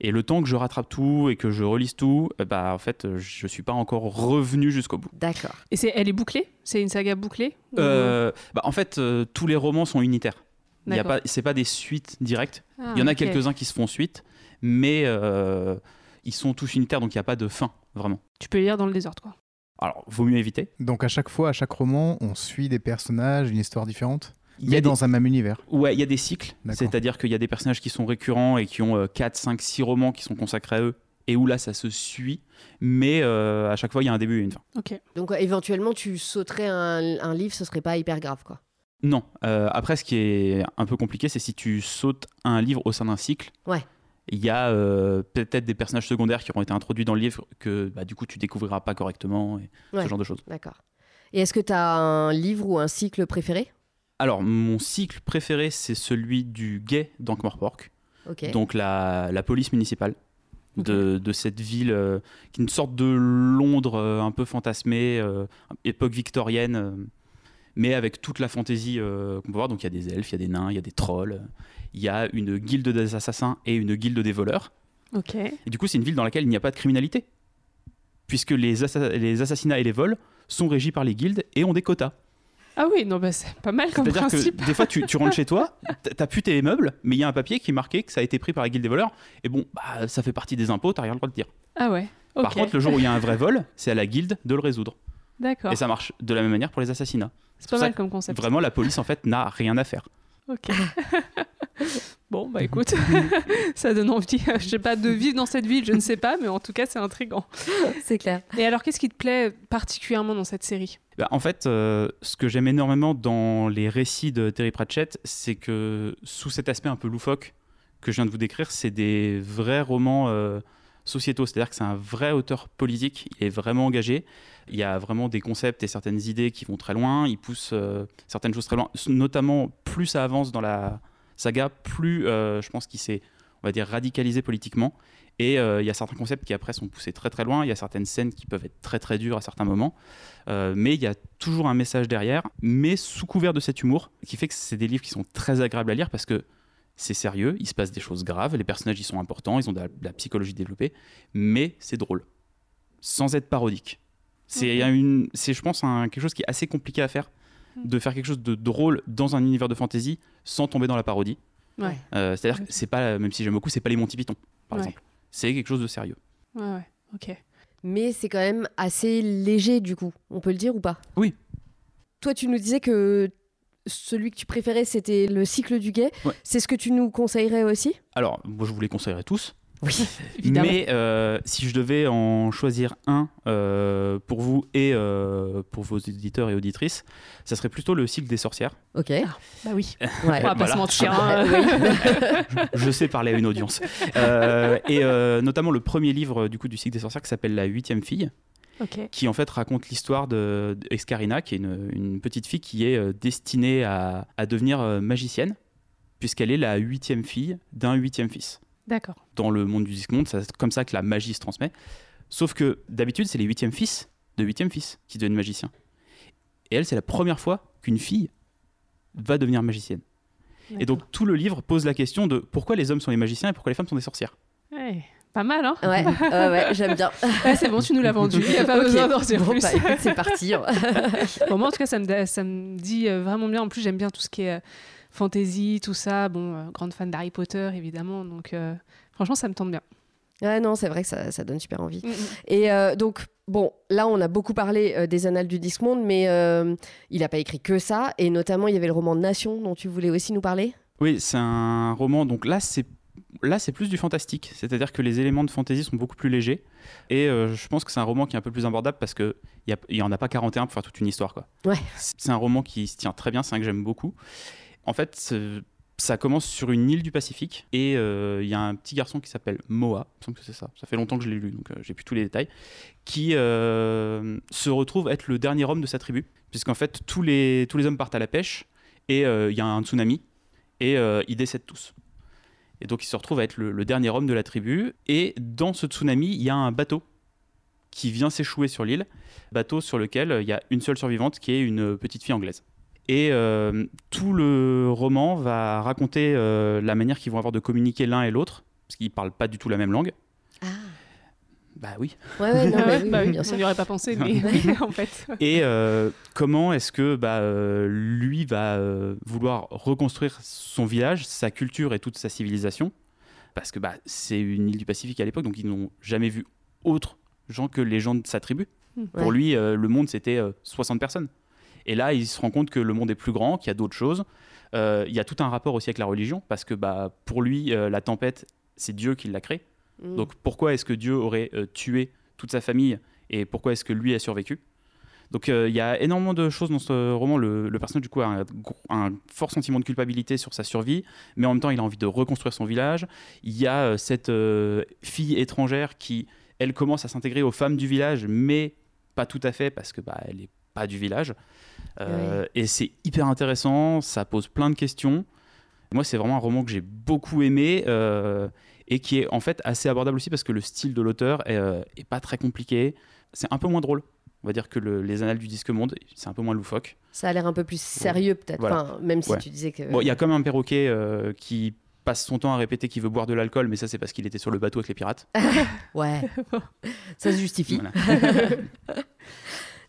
S3: Et le temps que je rattrape tout et que je relise tout, euh, bah en fait, euh, je suis pas encore revenu jusqu'au bout.
S1: D'accord.
S2: Et c'est, elle est bouclée? C'est une saga bouclée? Ou-
S3: Euh, bah, en fait, euh, tous les romans sont unitaires. Il y a
S2: D'accord.
S3: pas, c'est pas des suites directes.
S2: Ah,
S3: Il y en a quelques-uns qui se font suite, mais euh, ils sont tous unitaires, donc il n'y a pas de fin, vraiment.
S2: Tu peux lire dans le désordre, quoi.
S3: Alors, vaut mieux éviter.
S4: Donc à chaque fois, à chaque roman, on suit des personnages, une histoire différente,
S3: Il y
S4: mais
S3: a des-
S4: dans un même univers.
S3: Ouais, il y a des cycles, c'est-à-dire qu'il y a des personnages qui sont récurrents et qui ont 4, 5, 6 romans qui sont consacrés à eux, et où là, ça se suit, mais euh, à chaque fois, il y a un début et une fin.
S2: Ok.
S1: Donc euh, éventuellement, tu sauterais un, un livre, ce serait pas hyper grave, quoi.
S3: Non, euh, après, ce qui est un peu compliqué, c'est si tu sautes un livre au sein d'un cycle.
S1: Ouais.
S3: Il y a euh, peut-être des personnages secondaires qui auront été introduits dans le livre que bah, du coup tu découvriras pas correctement et
S1: Ouais.
S3: ce genre de choses.
S1: D'accord. Et est-ce que tu as un livre ou un cycle préféré?
S3: Alors, mon cycle préféré, c'est celui du guet d'Ankh-Morpork,
S1: Ok.
S3: donc la, la police municipale de, de cette ville, euh, qui est une sorte de Londres euh, un peu fantasmée, époque victorienne, mais avec toute la fantaisie euh, qu'on peut voir. Donc, il y a des elfes, il y a des nains, il y a des trolls, il y a une guilde des assassins et une guilde des voleurs.
S2: Ok.
S3: Et du coup, c'est une ville dans laquelle il n'y a pas de criminalité, puisque les, assa- les assassinats et les vols sont régis par les guildes et ont des quotas.
S2: Ah oui, non, bah c'est pas mal comme
S3: C'est-à-dire
S2: principe.
S3: que des fois, tu, tu rentres chez toi, <laughs> t'as plus tes meubles, mais il y a un papier qui est marqué que ça a été pris par la guilde des voleurs. Et bon, bah, ça fait partie des impôts, t'as rien le droit de dire.
S2: Ah ouais.
S3: Par contre, le jour où il y a un vrai vol, c'est à la guilde de le résoudre.
S2: D'accord.
S3: Et ça marche de la même manière pour les assassinats.
S2: C'est pas mal comme concept.
S3: Vraiment, la police, en fait, n'a rien à faire.
S2: Ok. <laughs> bon, bah écoute, <laughs> ça donne envie, je sais pas, de vivre dans cette ville, je ne sais pas, mais en tout cas, c'est intriguant. <laughs>
S1: c'est clair.
S2: Et alors, qu'est-ce qui te plaît particulièrement dans cette série?
S3: Bah, en fait, euh, ce que j'aime énormément dans les récits de Terry Pratchett, c'est que sous cet aspect un peu loufoque que je viens de vous décrire, c'est des vrais romans euh, sociétaux. C'est-à-dire que c'est un vrai auteur politique, il est vraiment engagé. Il y a vraiment des concepts et certaines idées qui vont très loin. Il pousse euh, certaines choses très loin. Notamment, plus ça avance dans la saga, plus euh, je pense qu'il s'est, on va dire, radicalisé politiquement. Et euh, il y a certains concepts qui après sont poussés très très loin. Il y a certaines scènes qui peuvent être très très dures à certains moments. Mais il y a toujours un message derrière, mais sous couvert de cet humour, qui fait que c'est des livres qui sont très agréables à lire parce que c'est sérieux, il se passe des choses graves, les personnages ils sont importants, ils ont de la, de la psychologie développée, mais c'est drôle, sans être parodique. C'est une, c'est je pense un, quelque chose qui est assez compliqué à faire,
S2: Mm.
S3: de faire quelque chose de drôle dans un univers de fantasy sans tomber dans la parodie.
S2: Ouais.
S3: Euh, C'est-à-dire que c'est pas, même si j'aime beaucoup, c'est pas les Monty Python, par
S2: Ouais.
S3: exemple. C'est quelque chose de sérieux.
S2: Ouais, ouais. Ok.
S1: Mais c'est quand même assez léger du coup, on peut le dire ou pas?
S3: Oui.
S1: Toi, tu nous disais que celui que tu préférais, c'était le cycle du guet.
S3: Ouais.
S1: C'est ce que tu nous conseillerais aussi?
S3: Alors, moi, je vous les conseillerais tous.
S1: Oui. <laughs> <laughs>
S2: Évidemment.
S3: Mais euh, si je devais en choisir un euh, pour vous et euh, pour vos éditeurs et auditrices, ça serait plutôt le cycle des sorcières.
S1: Ok.
S2: Bah oui.
S1: Ouais.
S2: On va pas
S3: voilà.
S2: se mentir.
S1: Ah, <laughs>
S2: hein.
S1: oui.
S3: Je sais parler à une audience. Euh, et euh, notamment le premier livre du coup du cycle des sorcières qui s'appelle La huitième fille, qui en fait raconte l'histoire de, qui est une, une petite fille qui est euh, destinée à, à devenir euh, magicienne, puisqu'elle est la huitième fille d'un huitième fils.
S2: D'accord.
S3: Dans le monde du Discmond, c'est comme ça que la magie se transmet. Sauf que d'habitude, c'est les huitièmes fils de huitième fils qui deviennent magiciens. Et elle, c'est la première fois qu'une fille va devenir magicienne. Et donc tout le livre pose la question de pourquoi les hommes sont les magiciens et pourquoi les femmes sont des sorcières.
S2: Ouais. Pas mal, hein
S1: Ouais, ouais, ouais, j'aime bien. <laughs>
S2: Ouais, C'est bon, tu nous l'as vendu. Il n'y a pas <laughs> besoin d'en dire
S1: Bon,
S2: plus.
S1: bah, c'est parti. <laughs>
S2: Bon, moi, en tout cas, ça me, ça me dit euh, vraiment bien. En plus, j'aime bien tout ce qui est euh, fantasy, tout ça. Bon, euh, grande fan d'Harry Potter, évidemment. Donc, euh, franchement, ça me tente bien.
S1: ouais, non, c'est vrai que ça, ça donne super envie.
S2: Mm, mm.
S1: Et euh, donc, bon, là, on a beaucoup parlé euh, des Annales du Discmonde, mais euh, il n'a pas écrit que ça. Et notamment, il y avait le roman Nation dont tu voulais aussi nous parler.
S3: Oui, c'est un roman. Donc là, c'est là, c'est plus du fantastique. C'est-à-dire que les éléments de fantasy sont beaucoup plus légers. Et euh, je pense que c'est un roman qui est un peu plus abordable parce que il y, en a pas 41 pour faire toute une histoire, quoi.
S1: Ouais.
S3: C'est un roman qui se tient très bien. C'est un que j'aime beaucoup. En fait, ça commence sur une île du Pacifique et euh, il y a un petit garçon qui s'appelle Moa, il me semble que c'est ça, ça fait longtemps que je l'ai lu donc euh, j'ai plus tous les détails, qui euh, se retrouve être le dernier homme de sa tribu, puisqu'en fait tous les, tous les hommes partent à la pêche et il y a un tsunami et ils décèdent tous. Et donc il se retrouve à être le, dernier homme de la tribu et dans ce tsunami il y a un bateau qui vient s'échouer sur l'île, bateau sur lequel euh, il y a une seule survivante qui est une petite fille anglaise. Et euh, tout le roman va raconter euh, la manière qu'ils vont avoir de communiquer l'un et l'autre, parce qu'ils parlent pas du tout la même langue.
S1: Ah.
S3: Bah oui.
S1: Ouais, ouais, non, <laughs> mais oui,
S2: Bah oui,
S1: bien
S2: on n'y aurait pas pensé, mais en fait. <laughs>
S3: Et euh, comment est-ce que bah, euh, lui va euh, vouloir reconstruire son village, sa culture et toute sa civilisation? Parce que bah, c'est une île du Pacifique à l'époque, donc ils n'ont jamais vu autre gens que les gens de sa tribu. Pour
S1: Ouais.
S3: lui, euh, le monde, c'était euh, 60 personnes. Et là, il se rend compte que le monde est plus grand, qu'il y a d'autres choses. Euh, il y a tout un rapport aussi avec la religion, parce que bah, pour lui, euh, la tempête, c'est Dieu qui l'a créée.
S1: Mm.
S3: Donc pourquoi est-ce que Dieu aurait euh, tué toute sa famille et pourquoi est-ce que lui a survécu? Donc euh, il y a énormément de choses dans ce roman. Le, le personnage du coup a un, fort sentiment de culpabilité sur sa survie, mais en même temps il a envie de reconstruire son village. Il y a euh, cette fille étrangère qui, elle, commence à s'intégrer aux femmes du village, mais pas tout à fait parce que bah, elle est pas du village. Et c'est hyper intéressant, ça pose plein de questions. Moi, c'est vraiment un roman que j'ai beaucoup aimé et qui est en fait assez abordable aussi parce que le style de l'auteur est, euh, est pas très compliqué. C'est un peu moins drôle. On va dire que le- les annales du disque monde, c'est un peu moins loufoque.
S1: Ça a l'air un peu plus sérieux, peut-être.
S3: Voilà.
S1: Enfin, même si
S3: Ouais.
S1: tu disais que.
S3: Bon, il y a comme un perroquet euh, qui passe son temps à répéter qu'il veut boire de l'alcool, mais ça, c'est parce qu'il était sur le bateau avec les pirates. <laughs>
S1: Ouais. <laughs> ça se justifie.
S3: Voilà. <laughs>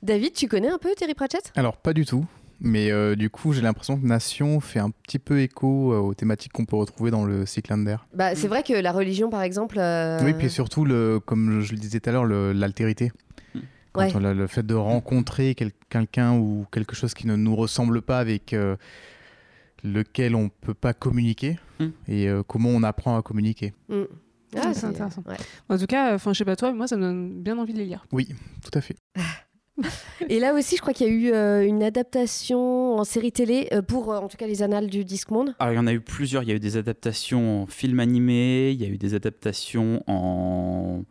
S1: David, tu connais un peu Terry Pratchett?
S4: Alors, pas du tout. Mais euh, du coup, j'ai l'impression que Nation fait un petit peu écho euh, aux thématiques qu'on peut retrouver dans le Cyclander.
S1: bah. C'est vrai que la religion, par exemple. euh,
S4: Oui, puis surtout, le, comme je le disais tout à l'heure, l'altérité.
S3: Mm.
S1: Ouais.
S4: le fait de rencontrer quel- quelqu'un ou quelque chose qui ne nous ressemble pas, avec euh, lequel on ne peut pas communiquer,
S3: Mm.
S4: et euh, comment on apprend à communiquer.
S1: mm.
S2: Ah,
S1: Ah,
S2: c'est intéressant.
S1: ouais.
S2: En tout cas, enfin, je sais pas toi, mais moi, ça me donne bien envie de les lire.
S4: Oui, tout à fait. <laughs> <laughs>
S1: Et là aussi, je crois qu'il y a eu euh, une adaptation en série télé euh, pour, euh, en tout cas, les annales du Disque Monde.
S3: Alors, il y en a eu plusieurs. Il y a eu des adaptations en film animé, il y a eu des adaptations en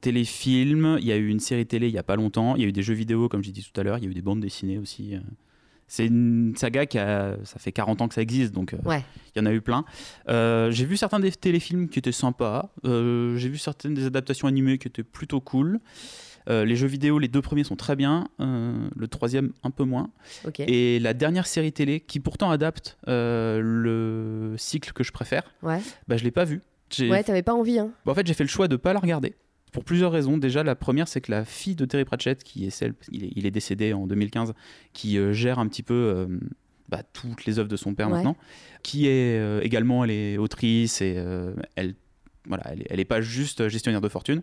S3: téléfilm, il y a eu une série télé il y a pas longtemps, il y a eu des jeux vidéo, comme j'ai dit tout à l'heure, il y a eu des bandes dessinées aussi. C'est une saga qui a. Ça fait 40 ans que ça existe, donc
S1: Ouais.
S3: il y en a eu plein. J'ai vu certains des téléfilms qui étaient sympas. J'ai vu certaines des adaptations animées qui étaient plutôt cool. Euh, les jeux vidéo, les deux premiers sont très bien. euh, le troisième, un peu moins. Et la dernière série télé, qui pourtant adapte euh, le cycle que je préfère,
S1: Ouais.
S3: bah, je l'ai pas vue. J'ai-
S1: Ouais, t'avais pas envie, hein
S3: Bah, en fait, j'ai fait le choix de pas la regarder. pour plusieurs raisons. Déjà, la première, c'est que la fille de Terry Pratchett, qui est celle, il est, décédé en 2015, qui gère un petit peu bah, toutes les œuvres de son père maintenant, qui est également, elle est autrice et elle voilà, elle n'est pas juste gestionnaire de fortune.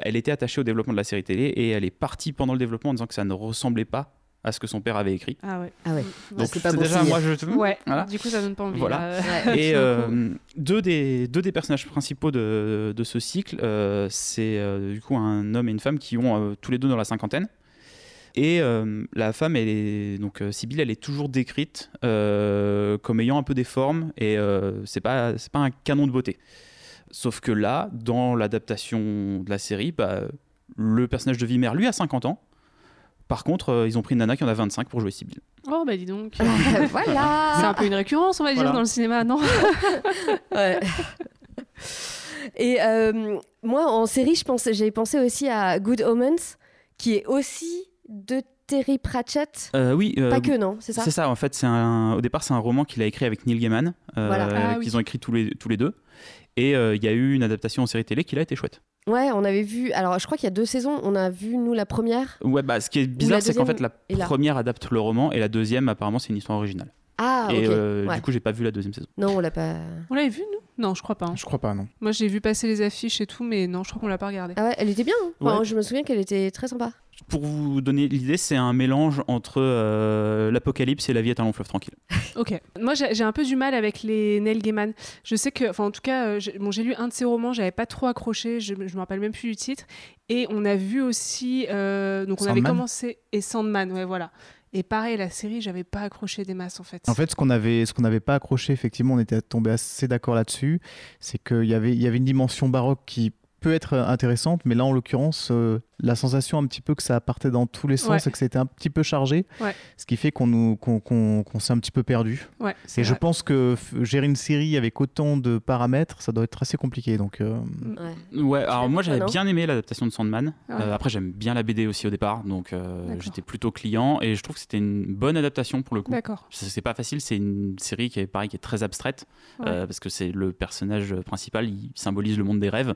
S3: Elle était attachée au développement de la série télé et elle est partie pendant le développement en disant que ça ne ressemblait pas à ce que son père avait écrit.
S2: Ah ouais.
S1: Ah ouais.
S3: Donc c'est pas déjà moi je
S2: Ouais. Du coup ça donne pas envie.
S3: Voilà. Et <laughs> euh, deux des deux des personnages principaux de, de ce cycle, euh, c'est euh, du coup un homme et une femme qui ont tous les deux dans la cinquantaine. Et la femme, elle est donc Sibylle, elle est toujours décrite comme ayant un peu des formes et c'est pas c'est pas un canon de beauté. Sauf que là, dans l'adaptation de la série, bah, le personnage de Vimer, lui, a 50 ans. Par contre, euh, ils ont pris une nana qui en a 25 pour jouer Sibyl.
S2: Oh, bah dis donc.
S1: voilà <laughs>
S2: C'est un peu une récurrence, on va dire, dans le cinéma, non <laughs>
S1: ouais. Et euh, moi, en série, je pense, j'ai pensé aussi à Good Omens, qui est aussi de Terry Pratchett.
S3: Euh, oui.
S1: pas que, non, c'est ça
S3: C'est ça, en fait. C'est un, au départ, c'est un roman qu'il a écrit avec Neil Gaiman,
S1: ah
S3: qu'ils ont écrit tous les, tous les deux. Et euh, il y a eu une adaptation en série télé qui a été chouette.
S1: Ouais, on avait vu. Alors, je crois qu'il y a deux saisons. On a vu, nous, la première.
S3: Ouais, bah, ce qui est bizarre, c'est qu'en fait, la première adapte le roman et la deuxième, apparemment, c'est une histoire originale.
S1: Ah,
S3: et
S1: euh,
S3: du coup, j'ai pas vu la deuxième saison.
S1: Non, on l'a pas.
S2: On l'avait vu, nous? Non, je crois pas. Hein.
S4: Je crois pas, non.
S2: Moi, j'ai vu passer les affiches et tout, mais non, je crois qu'on l'a pas regardé.
S1: Ah ouais, elle était bien. Hein. Je me souviens qu'elle était très sympa.
S3: Pour vous donner l'idée, c'est un mélange entre euh, l'apocalypse et la vie est un long fleuve tranquille. <laughs>
S2: ok. Moi, j'ai un peu du mal avec les Neil Gaiman. Je sais que, enfin, en tout cas, euh, j'ai lu un de ses romans, j'avais pas trop accroché, je, je me rappelle même plus du titre. Et on a vu aussi, euh, donc on avait commencé et Sandman, ouais, voilà. Et pareil, la série, j'avais pas accroché des masses en fait.
S4: En fait, ce qu'on avait, ce qu'on n'avait pas accroché, effectivement, on était tombé assez d'accord là-dessus, c'est qu'il y avait, il y avait une dimension baroque qui peut être intéressante, mais là en l'occurrence, euh, la sensation un petit peu que ça partait dans tous les sens et que c'était un petit peu chargé, ce qui fait qu'on nous qu'on, s'est un petit peu perdu. et je pense que gérer une série avec autant de paramètres, ça doit être assez compliqué. Donc, euh,
S3: ouais. alors moi j'avais bien aimé l'adaptation de Sandman. Euh, après j'aime bien la BD aussi au départ, donc j'étais plutôt client et je trouve que c'était une bonne adaptation pour le coup.
S2: D'accord.
S3: C'est pas facile, c'est une série qui est pareil, qui est très abstraite parce que c'est le personnage principal, il symbolise le monde des rêves.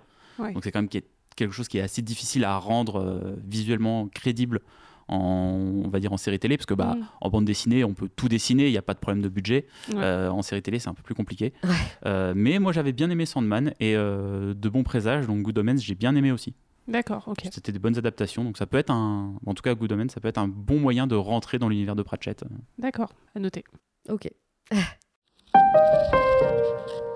S3: Donc c'est quand même quelque chose qui est assez difficile à rendre euh, visuellement crédible en, on va dire en série télé, parce que bah, mm. en bande dessinée, on peut tout dessiner, il n'y a pas de problème de budget. Euh, en série télé, c'est un peu plus compliqué. Euh, mais moi, j'avais bien aimé Sandman et de bons présages, donc Good Omens, j'ai bien aimé aussi.
S2: D'accord, ok.
S3: C'était des bonnes adaptations, donc ça peut être un, en tout cas Good Omens, ça peut être un bon moyen de rentrer dans l'univers de Pratchett.
S2: D'accord, à noter.
S1: Ok. <laughs>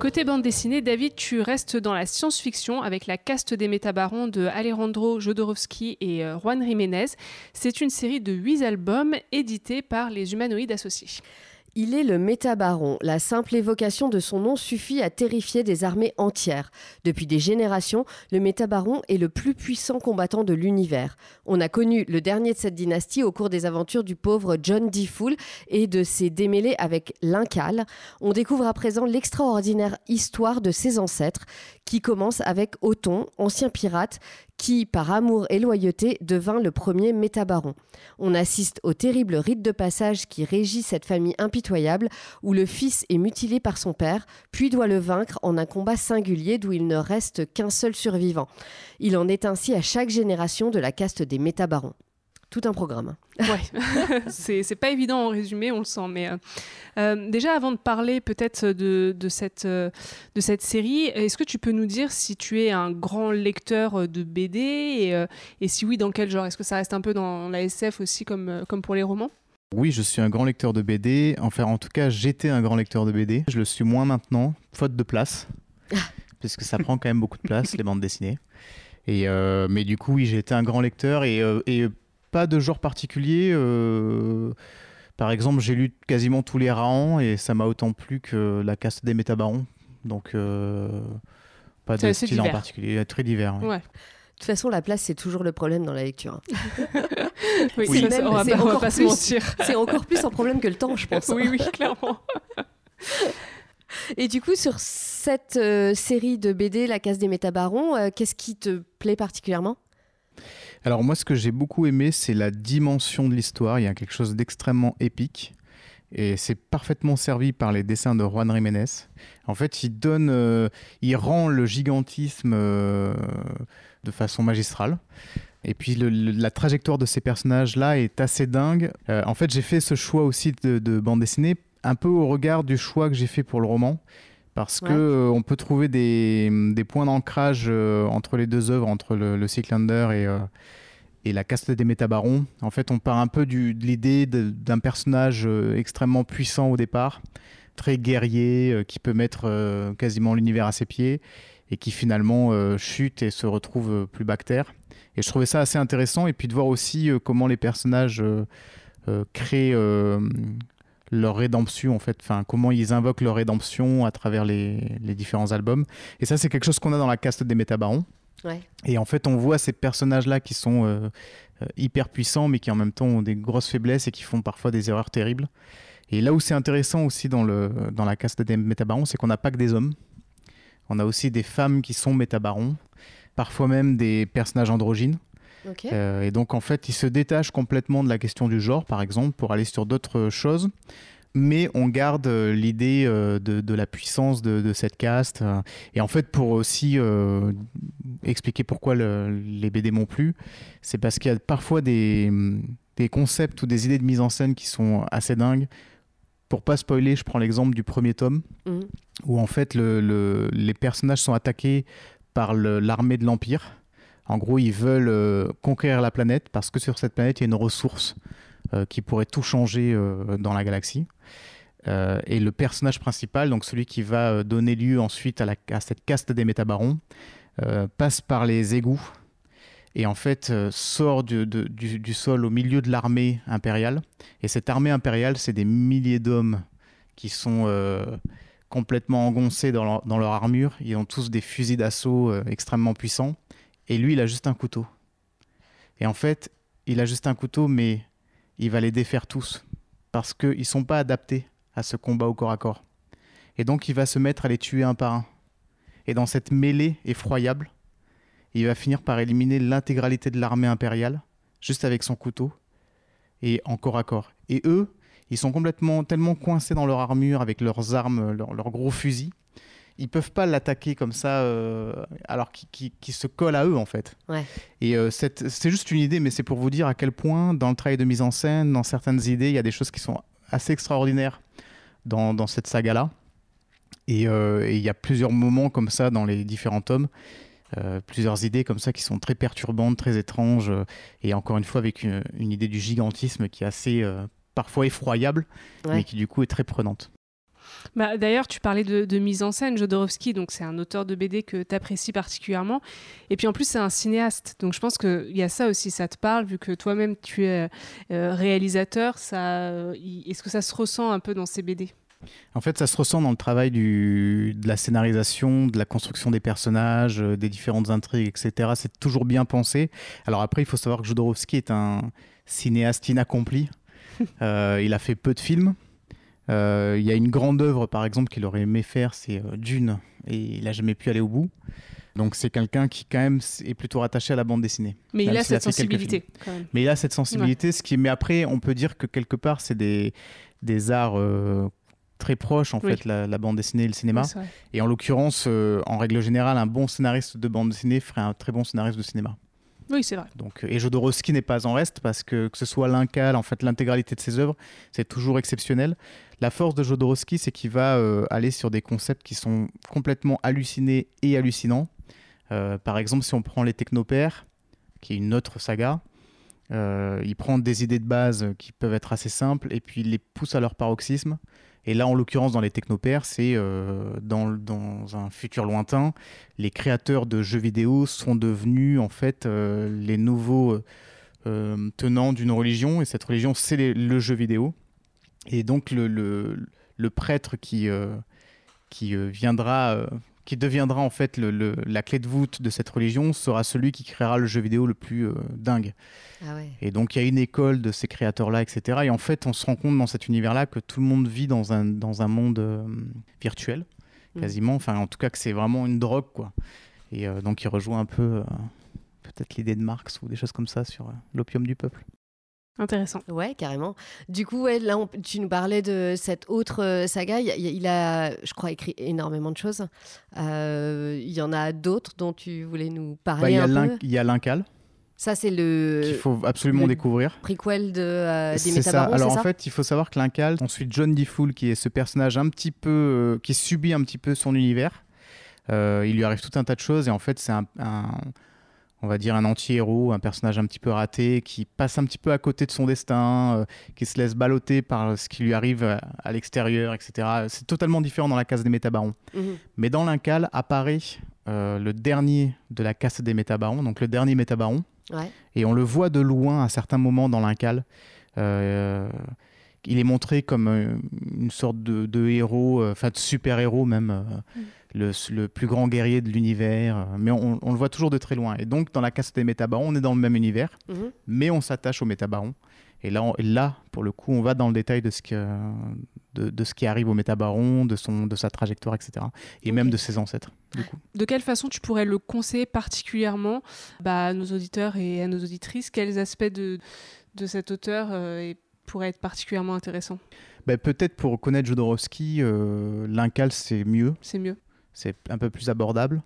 S2: Côté bande dessinée, David, tu restes dans la science-fiction avec la caste des métabarons de Alejandro Jodorowsky et euh, Juan Jiménez. C'est une série de huit albums édités par les Humanoïdes Associés.
S1: Il est le métabaron. La simple évocation de son nom suffit à terrifier des armées entières. Depuis des générations, le métabaron est le plus puissant combattant de l'univers. On a connu le dernier de cette dynastie au cours des aventures du pauvre John D. Fool et de ses démêlés avec l'Incal. On découvre à présent l'extraordinaire histoire de ses ancêtres qui commence avec Othon, ancien pirate, qui, par amour et loyauté, devint le premier métabaron. On assiste au terrible rite de passage qui régit cette famille impitoyable, où le fils est mutilé par son père, puis doit le vaincre en un combat singulier d'où il ne reste qu'un seul survivant. Il en est ainsi à chaque génération de la caste des métabarons tout un programme.
S2: Ouais, <laughs> c'est pas évident en résumé, on le sent. Mais euh, euh, déjà, avant de parler peut-être de, de, cette, euh, de cette série, est-ce que tu peux nous dire si tu es un grand lecteur de BD et, et si oui, dans quel genre? Est-ce que ça reste un peu dans la SF aussi comme, comme pour les romans?
S4: Oui, je suis un grand lecteur de BD. Enfin, en tout cas, j'étais un grand lecteur de BD. Je le suis moins maintenant, faute de place, puisque ça prend quand même beaucoup de place, les bandes dessinées. Et mais du coup, oui, j'ai été un grand lecteur et, et pas de genre particulier. Euh, par exemple, j'ai lu quasiment tous les Raons et ça m'a autant plu que la caste des métabarons. Donc, euh, pas de style en particulier, très divers.
S1: De toute façon, la place, c'est toujours le problème dans la lecture. <laughs>
S2: oui, c'est encore, pas <laughs>
S1: C'est encore plus un problème que le temps, je pense.
S2: oui, oui, clairement.
S1: Et du coup, sur cette euh, série de BD, La Casse des Métabarons, qu'est-ce qui te plaît particulièrement?
S4: Alors moi, ce que j'ai beaucoup aimé, c'est la dimension de l'histoire. Il y a quelque chose d'extrêmement épique. Et c'est parfaitement servi par les dessins de Juan Jiménez. En fait, il donne, euh, il rend le gigantisme euh, de façon magistrale. Et puis la trajectoire de ces personnages-là est assez dingue. Euh, en fait, j'ai fait ce choix aussi de, bande dessinée un peu au regard du choix que j'ai fait pour le roman. Parce que on peut trouver des, points d'ancrage entre les deux œuvres, entre le, le Seeklander et, et la caste des métabarons. En fait, on part un peu du, de l'idée d'un personnage euh, extrêmement puissant au départ, très guerrier, euh, qui peut mettre euh, quasiment l'univers à ses pieds, et qui finalement chute et se retrouve plus bactère. Et je trouvais ça assez intéressant, et puis de voir aussi comment les personnages créent leur rédemption, en fait, enfin, comment ils invoquent leur rédemption à travers les, les différents albums. Et ça, c'est quelque chose qu'on a dans la caste des métabarons. Et en fait, on voit ces personnages-là qui sont euh, euh, hyper puissants, mais qui en même temps ont des grosses faiblesses et qui font parfois des erreurs terribles. Et là où c'est intéressant aussi dans, le, dans la caste des métabarons, c'est qu'on n'a pas que des hommes. On a aussi des femmes qui sont métabarons, parfois même des personnages androgynes. Euh, et donc en fait, ils se détachent complètement de la question du genre, par exemple, pour aller sur d'autres choses mais on garde euh, l'idée euh, de, la puissance de, cette caste. Et en fait, pour aussi expliquer pourquoi les BD m'ont plu, c'est parce qu'il y a parfois des, concepts ou des idées de mise en scène qui sont assez dingues. Pour pas spoiler, je prends l'exemple du premier tome, mmh. où en fait les personnages sont attaqués par l'armée de l'Empire. En gros, ils veulent conquérir la planète parce que sur cette planète, il y a une ressource euh, qui pourrait tout changer euh, dans la galaxie. Euh, et le personnage principal, donc celui qui va donner lieu ensuite à, cette caste des métabarons, passe par les égouts et en fait sort du, sol au milieu de l'armée impériale. Et cette armée impériale, c'est des milliers d'hommes qui sont complètement engoncés dans leur, armure. Ils ont tous des fusils d'assaut extrêmement puissants. Et lui, il a juste un couteau. Et en fait, il a juste un couteau, mais il va les défaire tous, parce qu'ils ne sont pas adaptés à ce combat au corps à corps. Et donc il va se mettre à les tuer un par un. Et dans cette mêlée effroyable, il va finir par éliminer l'intégralité de l'armée impériale, juste avec son couteau, et en corps à corps. Et eux, ils sont complètement tellement coincés dans leur armure avec leurs armes, leurs gros fusils, ils peuvent pas l'attaquer comme ça, euh, alors qu'ils se colle à eux en fait. Et euh, c'est juste une idée, mais c'est pour vous dire à quel point dans le travail de mise en scène, dans certaines idées, il y a des choses qui sont assez extraordinaires dans, dans cette saga-là. Euh, et il y a plusieurs moments comme ça dans les différents tomes. plusieurs idées comme ça qui sont très perturbantes, très étranges, et encore une fois avec une, une, idée du gigantisme qui est assez parfois effroyable, mais qui du coup est très prenante.
S2: Bah, D'ailleurs, tu parlais de, mise en scène. Jodorowsky, donc c'est un auteur de BD que tu apprécies particulièrement. Et puis en plus, c'est un cinéaste. Donc je pense qu'il y a ça aussi, ça te parle, vu que toi-même tu es euh, réalisateur. Est-ce que ça se ressent un peu dans ces BD
S4: en fait, ça se ressent dans le travail du, de la scénarisation, de la construction des personnages, euh, des différentes intrigues, etc. C'est toujours bien pensé. Alors après, il faut savoir que Jodorowsky est un cinéaste inaccompli. <laughs> Euh, il a fait peu de films. Euh, il y a une grande œuvre, par exemple, qu'il aurait aimé faire, c'est euh, Dune, et il n'a jamais pu aller au bout. Donc c'est quelqu'un qui quand même est plutôt rattaché à la bande dessinée.
S2: Mais il a cette sensibilité.
S4: Mais il a cette sensibilité, ce qui. Mais après, on peut dire que quelque part, c'est des, des arts euh, très proches en fait, la, bande dessinée et le cinéma. et en l'occurrence, en règle générale, un bon scénariste de bande dessinée ferait un très bon scénariste de cinéma.
S2: Oui, c'est vrai.
S4: Donc, et Jodorowsky n'est pas en reste parce que que ce soit l'incal, en fait, l'intégralité de ses œuvres, c'est toujours exceptionnel. La force de Jodorowsky, c'est qu'il va euh, aller sur des concepts qui sont complètement hallucinés et hallucinants. Euh, par exemple, si on prend les Technopères, qui est une autre saga, euh, il prend des idées de base qui peuvent être assez simples et puis il les pousse à leur paroxysme. Et là, en l'occurrence, dans les technopères, c'est dans, dans, un futur lointain, les créateurs de jeux vidéo sont devenus en fait les nouveaux tenants d'une religion, et cette religion, c'est le jeu vidéo. Et donc le, le, prêtre qui, euh, qui euh, viendra, euh, qui deviendra en fait le, la clé de voûte de cette religion sera celui qui créera le jeu vidéo le plus dingue. Ah et donc il y a une école de ces créateurs-là, etc. Et en fait, on se rend compte dans cet univers-là que tout le monde vit dans un, dans un monde virtuel, mm. quasiment. Enfin, en tout cas, que c'est vraiment une drogue, quoi. Et donc il rejoint un peu peut-être l'idée de Marx ou des choses comme ça sur l'opium du peuple.
S2: Intéressant.
S1: Ouais, carrément. Du coup, ouais, là, tu nous parlais de cette autre euh, saga. Il, a, je crois, écrit énormément de choses. Euh, il y en a d'autres dont tu voulais nous parler
S4: bah,
S1: un peu?
S4: Il y a l'Incal.
S1: Ça, c'est le.
S4: Qu'il faut absolument découvrir.
S1: Prequel de, euh, des Métabarons.
S4: Alors en fait, il faut savoir que l'Incal, on suit John D. Fool, qui est ce personnage un petit peu. qui subit un petit peu son univers. il lui arrive tout un tas de choses et en fait, c'est un on va dire, un anti-héros, un personnage un petit peu raté, qui passe un petit peu à côté de son destin, euh, qui se laisse balloter par ce qui lui arrive à, l'extérieur, etc. C'est totalement différent dans la case des métabarons. Mhm. Mais dans l'incal apparaît euh, le dernier de la casse des métabarons, donc le dernier métabaron. Et on le voit de loin à certains moments dans l'incal. Euh, il est montré comme une sorte de, héros, enfin de super-héros même. Mhm le, plus grand guerrier de l'univers, euh, mais on, le voit toujours de très loin. Et donc, dans la casse des métabarons, on est dans le même univers, mhm. mais on s'attache aux métabarons. Et là, là, pour le coup, on va dans le détail de ce, que, de, ce qui arrive au métabaron, de, son, de sa trajectoire, etc. Et même de ses ancêtres.
S2: De quelle façon tu pourrais le conseiller particulièrement bah, à nos auditeurs et à nos auditrices? Quels aspects de, de cet auteur euh, pourraient être particulièrement intéressants?
S4: Bah, Peut-être pour connaître Jodorowsky, euh, l'Incal, c'est mieux.
S2: C'est mieux
S4: c'est un peu plus abordable.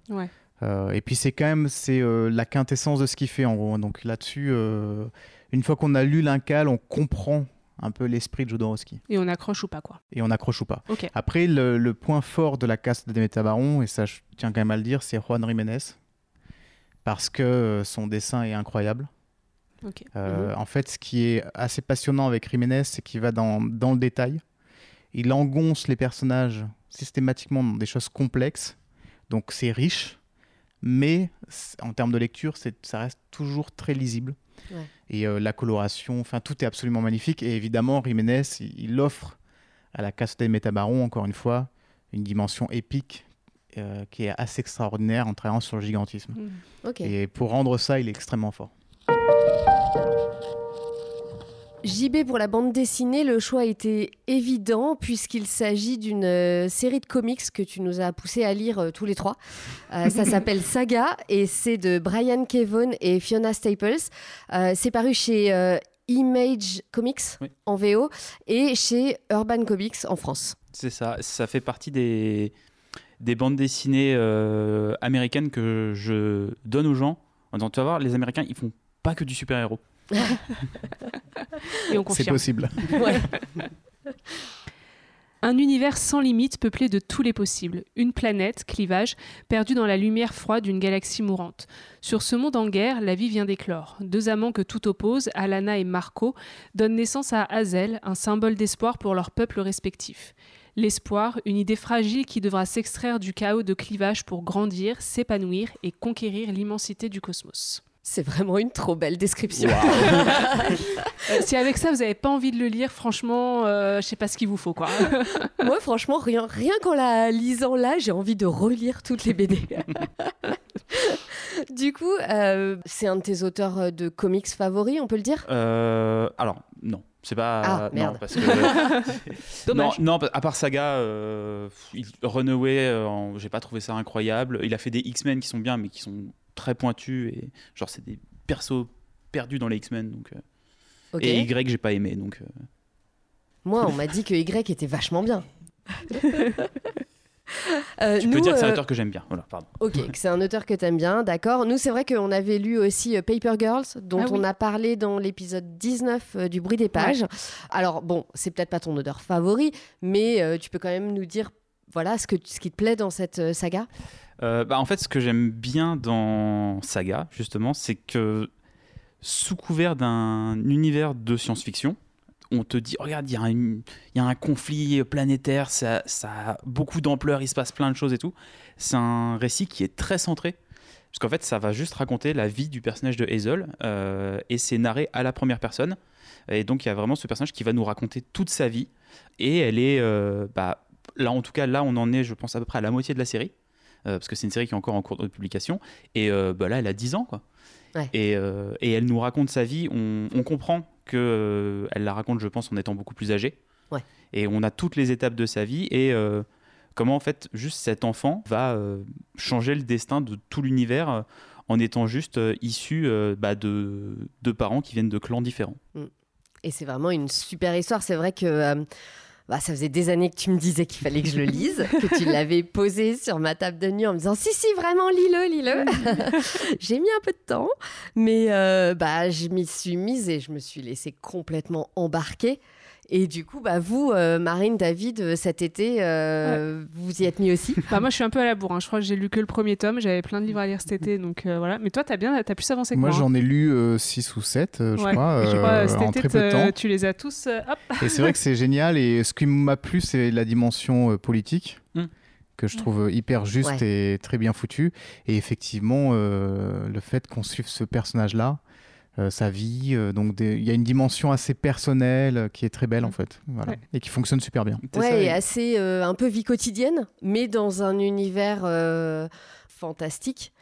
S4: Euh, et puis c'est quand même c'est euh, la quintessence de ce qu'il fait en gros. Donc là-dessus, euh, une fois qu'on a lu l'Incal, on comprend un peu l'esprit de Jodorowsky.
S2: Et on accroche ou pas quoi.
S4: Et on accroche ou pas. Après, le, point fort de la caste des Métabarons, et ça je tiens quand même à le dire, c'est Juan Jiménez. Parce que son dessin est incroyable. Mhm. En fait, ce qui est assez passionnant avec Jiménez, c'est qu'il va dans, dans le détail. Il engonce les personnages systématiquement dans des choses complexes. Donc c'est riche, mais en termes de lecture, ça reste toujours très lisible. Et euh, la coloration, enfin tout est absolument magnifique. Et évidemment, Jiménez, il, offre à la Casse des Métabarons, encore une fois, une dimension épique euh, qui est assez extraordinaire en travaillant sur le gigantisme. Mmh. Et pour rendre ça, il est extrêmement fort.
S1: JB pour la bande dessinée, le choix était évident puisqu'il s'agit d'une euh, série de comics que tu nous as poussé à lire euh, tous les trois. Euh, ça <laughs> s'appelle Saga et c'est de Brian Kevon et Fiona Staples. c'est paru chez Image Comics en VO et chez Urban Comics en France.
S3: C'est ça, ça fait partie des, des bandes dessinées américaines que je donne aux gens en disant, tu vas voir, les Américains, ils font pas que du super-héros. <laughs>
S4: C'est possible. <laughs>
S2: Un univers sans limite peuplé de tous les possibles. Une planète, clivage, perdue dans la lumière froide d'une galaxie mourante. Sur ce monde en guerre, la vie vient d'éclore. Deux amants que tout oppose, Alana et Marco, donnent naissance à Hazel, un symbole d'espoir pour leur peuple respectif. L'espoir, une idée fragile qui devra s'extraire du chaos de clivage pour grandir, s'épanouir et conquérir l'immensité du cosmos.
S1: C'est vraiment une trop belle description. <laughs>
S2: Euh, si avec ça vous n'avez pas envie de le lire, franchement, euh, je sais pas ce qu'il vous faut quoi. <laughs>
S1: Moi, franchement, rien, rien qu'en la lisant là, j'ai envie de relire toutes les BD. <laughs> du coup, euh, c'est un de tes auteurs de comics favoris, on peut le dire?
S3: Alors, non. C'est pas.
S1: Ah, merde.
S3: Non, parce que. Dommage. Non, à part Saga, Runaway, j'ai pas trouvé ça incroyable. Il a fait des X-Men qui sont bien, mais qui sont très pointu et genre c'est des persos perdus dans les X-Men donc euh. et Y j'ai pas aimé donc euh.
S1: moi on m'a dit que Y était vachement bien <laughs>
S3: euh, tu peux dire que c'est un auteur que j'aime bien. Voilà, pardon.
S1: Ok, c'est un auteur que tu aimes bien, d'accord. Nous, c'est vrai qu'on avait lu aussi Paper Girls, dont ah on a parlé dans l'épisode 19 du bruit des pages. Alors, bon, c'est peut-être pas ton auteur favori, mais tu peux quand même nous dire voilà ce, que, ce qui te plaît dans cette saga
S3: euh, bah, en fait, ce que j'aime bien dans Saga, justement, c'est que sous couvert d'un univers de science-fiction, on te dit, regarde, il y, a un conflit planétaire, ça, a beaucoup d'ampleur, il se passe plein de choses et tout. C'est un récit qui est très centré, parce qu'en fait, ça va juste raconter la vie du personnage de Hazel, euh, et c'est narré à la première personne. Et donc, il y a vraiment ce personnage qui va nous raconter toute sa vie, et elle est, euh, bah, là en tout cas, là on en est, je pense, à peu près à la moitié de la série. Euh, parce que c'est une série qui est encore en cours de publication. Et euh, bah là, elle a 10 ans, quoi. Et, euh, et, elle nous raconte sa vie. On, comprend que elle la raconte, je pense, en étant beaucoup plus âgée. Et on a toutes les étapes de sa vie et comment en fait juste cet enfant va changer le destin de tout l'univers en étant juste issu bah, de, de, parents qui viennent de clans différents. Mm.
S1: Et c'est vraiment une super histoire. C'est vrai que bah, ça faisait des années que tu me disais qu'il fallait que je le lise, <laughs> que tu l'avais posé sur ma table de nuit en me disant si, si, vraiment, lis-le, lis-le. <laughs> J'ai mis un peu de temps, mais euh, bah, je m'y suis mise et je me suis laissée complètement embarquer. Et du coup, bah, vous, euh, Marine, David, euh, cet été, euh, vous y êtes mis aussi?
S2: Bah, Moi, je suis un peu à la bourre. hein. Je crois que j'ai lu que le premier tome. J'avais plein de livres à lire cet été. Donc euh, voilà. Mais toi, t'as bien, t'as plus avancé que
S4: Moi,
S2: moi. hein.
S4: j'en ai lu 6 ou 7, je
S2: Ouais.
S4: crois,
S2: Je crois, cet
S4: en
S2: été,
S4: très peu de
S2: t'as-
S4: temps.
S2: tu les as tous. euh, hop.
S4: Et c'est vrai que c'est <laughs> génial. Et ce qui m'a plu, c'est la dimension euh, politique.
S3: Mm.
S4: que je trouve hyper juste et très bien foutu. Et effectivement, euh, le fait qu'on suive ce personnage-là, euh, sa vie, euh, donc il y a une dimension assez personnelle euh, qui est très belle en fait, voilà.
S2: Ouais.
S4: et qui fonctionne super bien.
S3: Ça,
S1: Ouais,
S3: et-
S1: assez euh, un peu vie quotidienne, mais dans un univers euh, fantastique.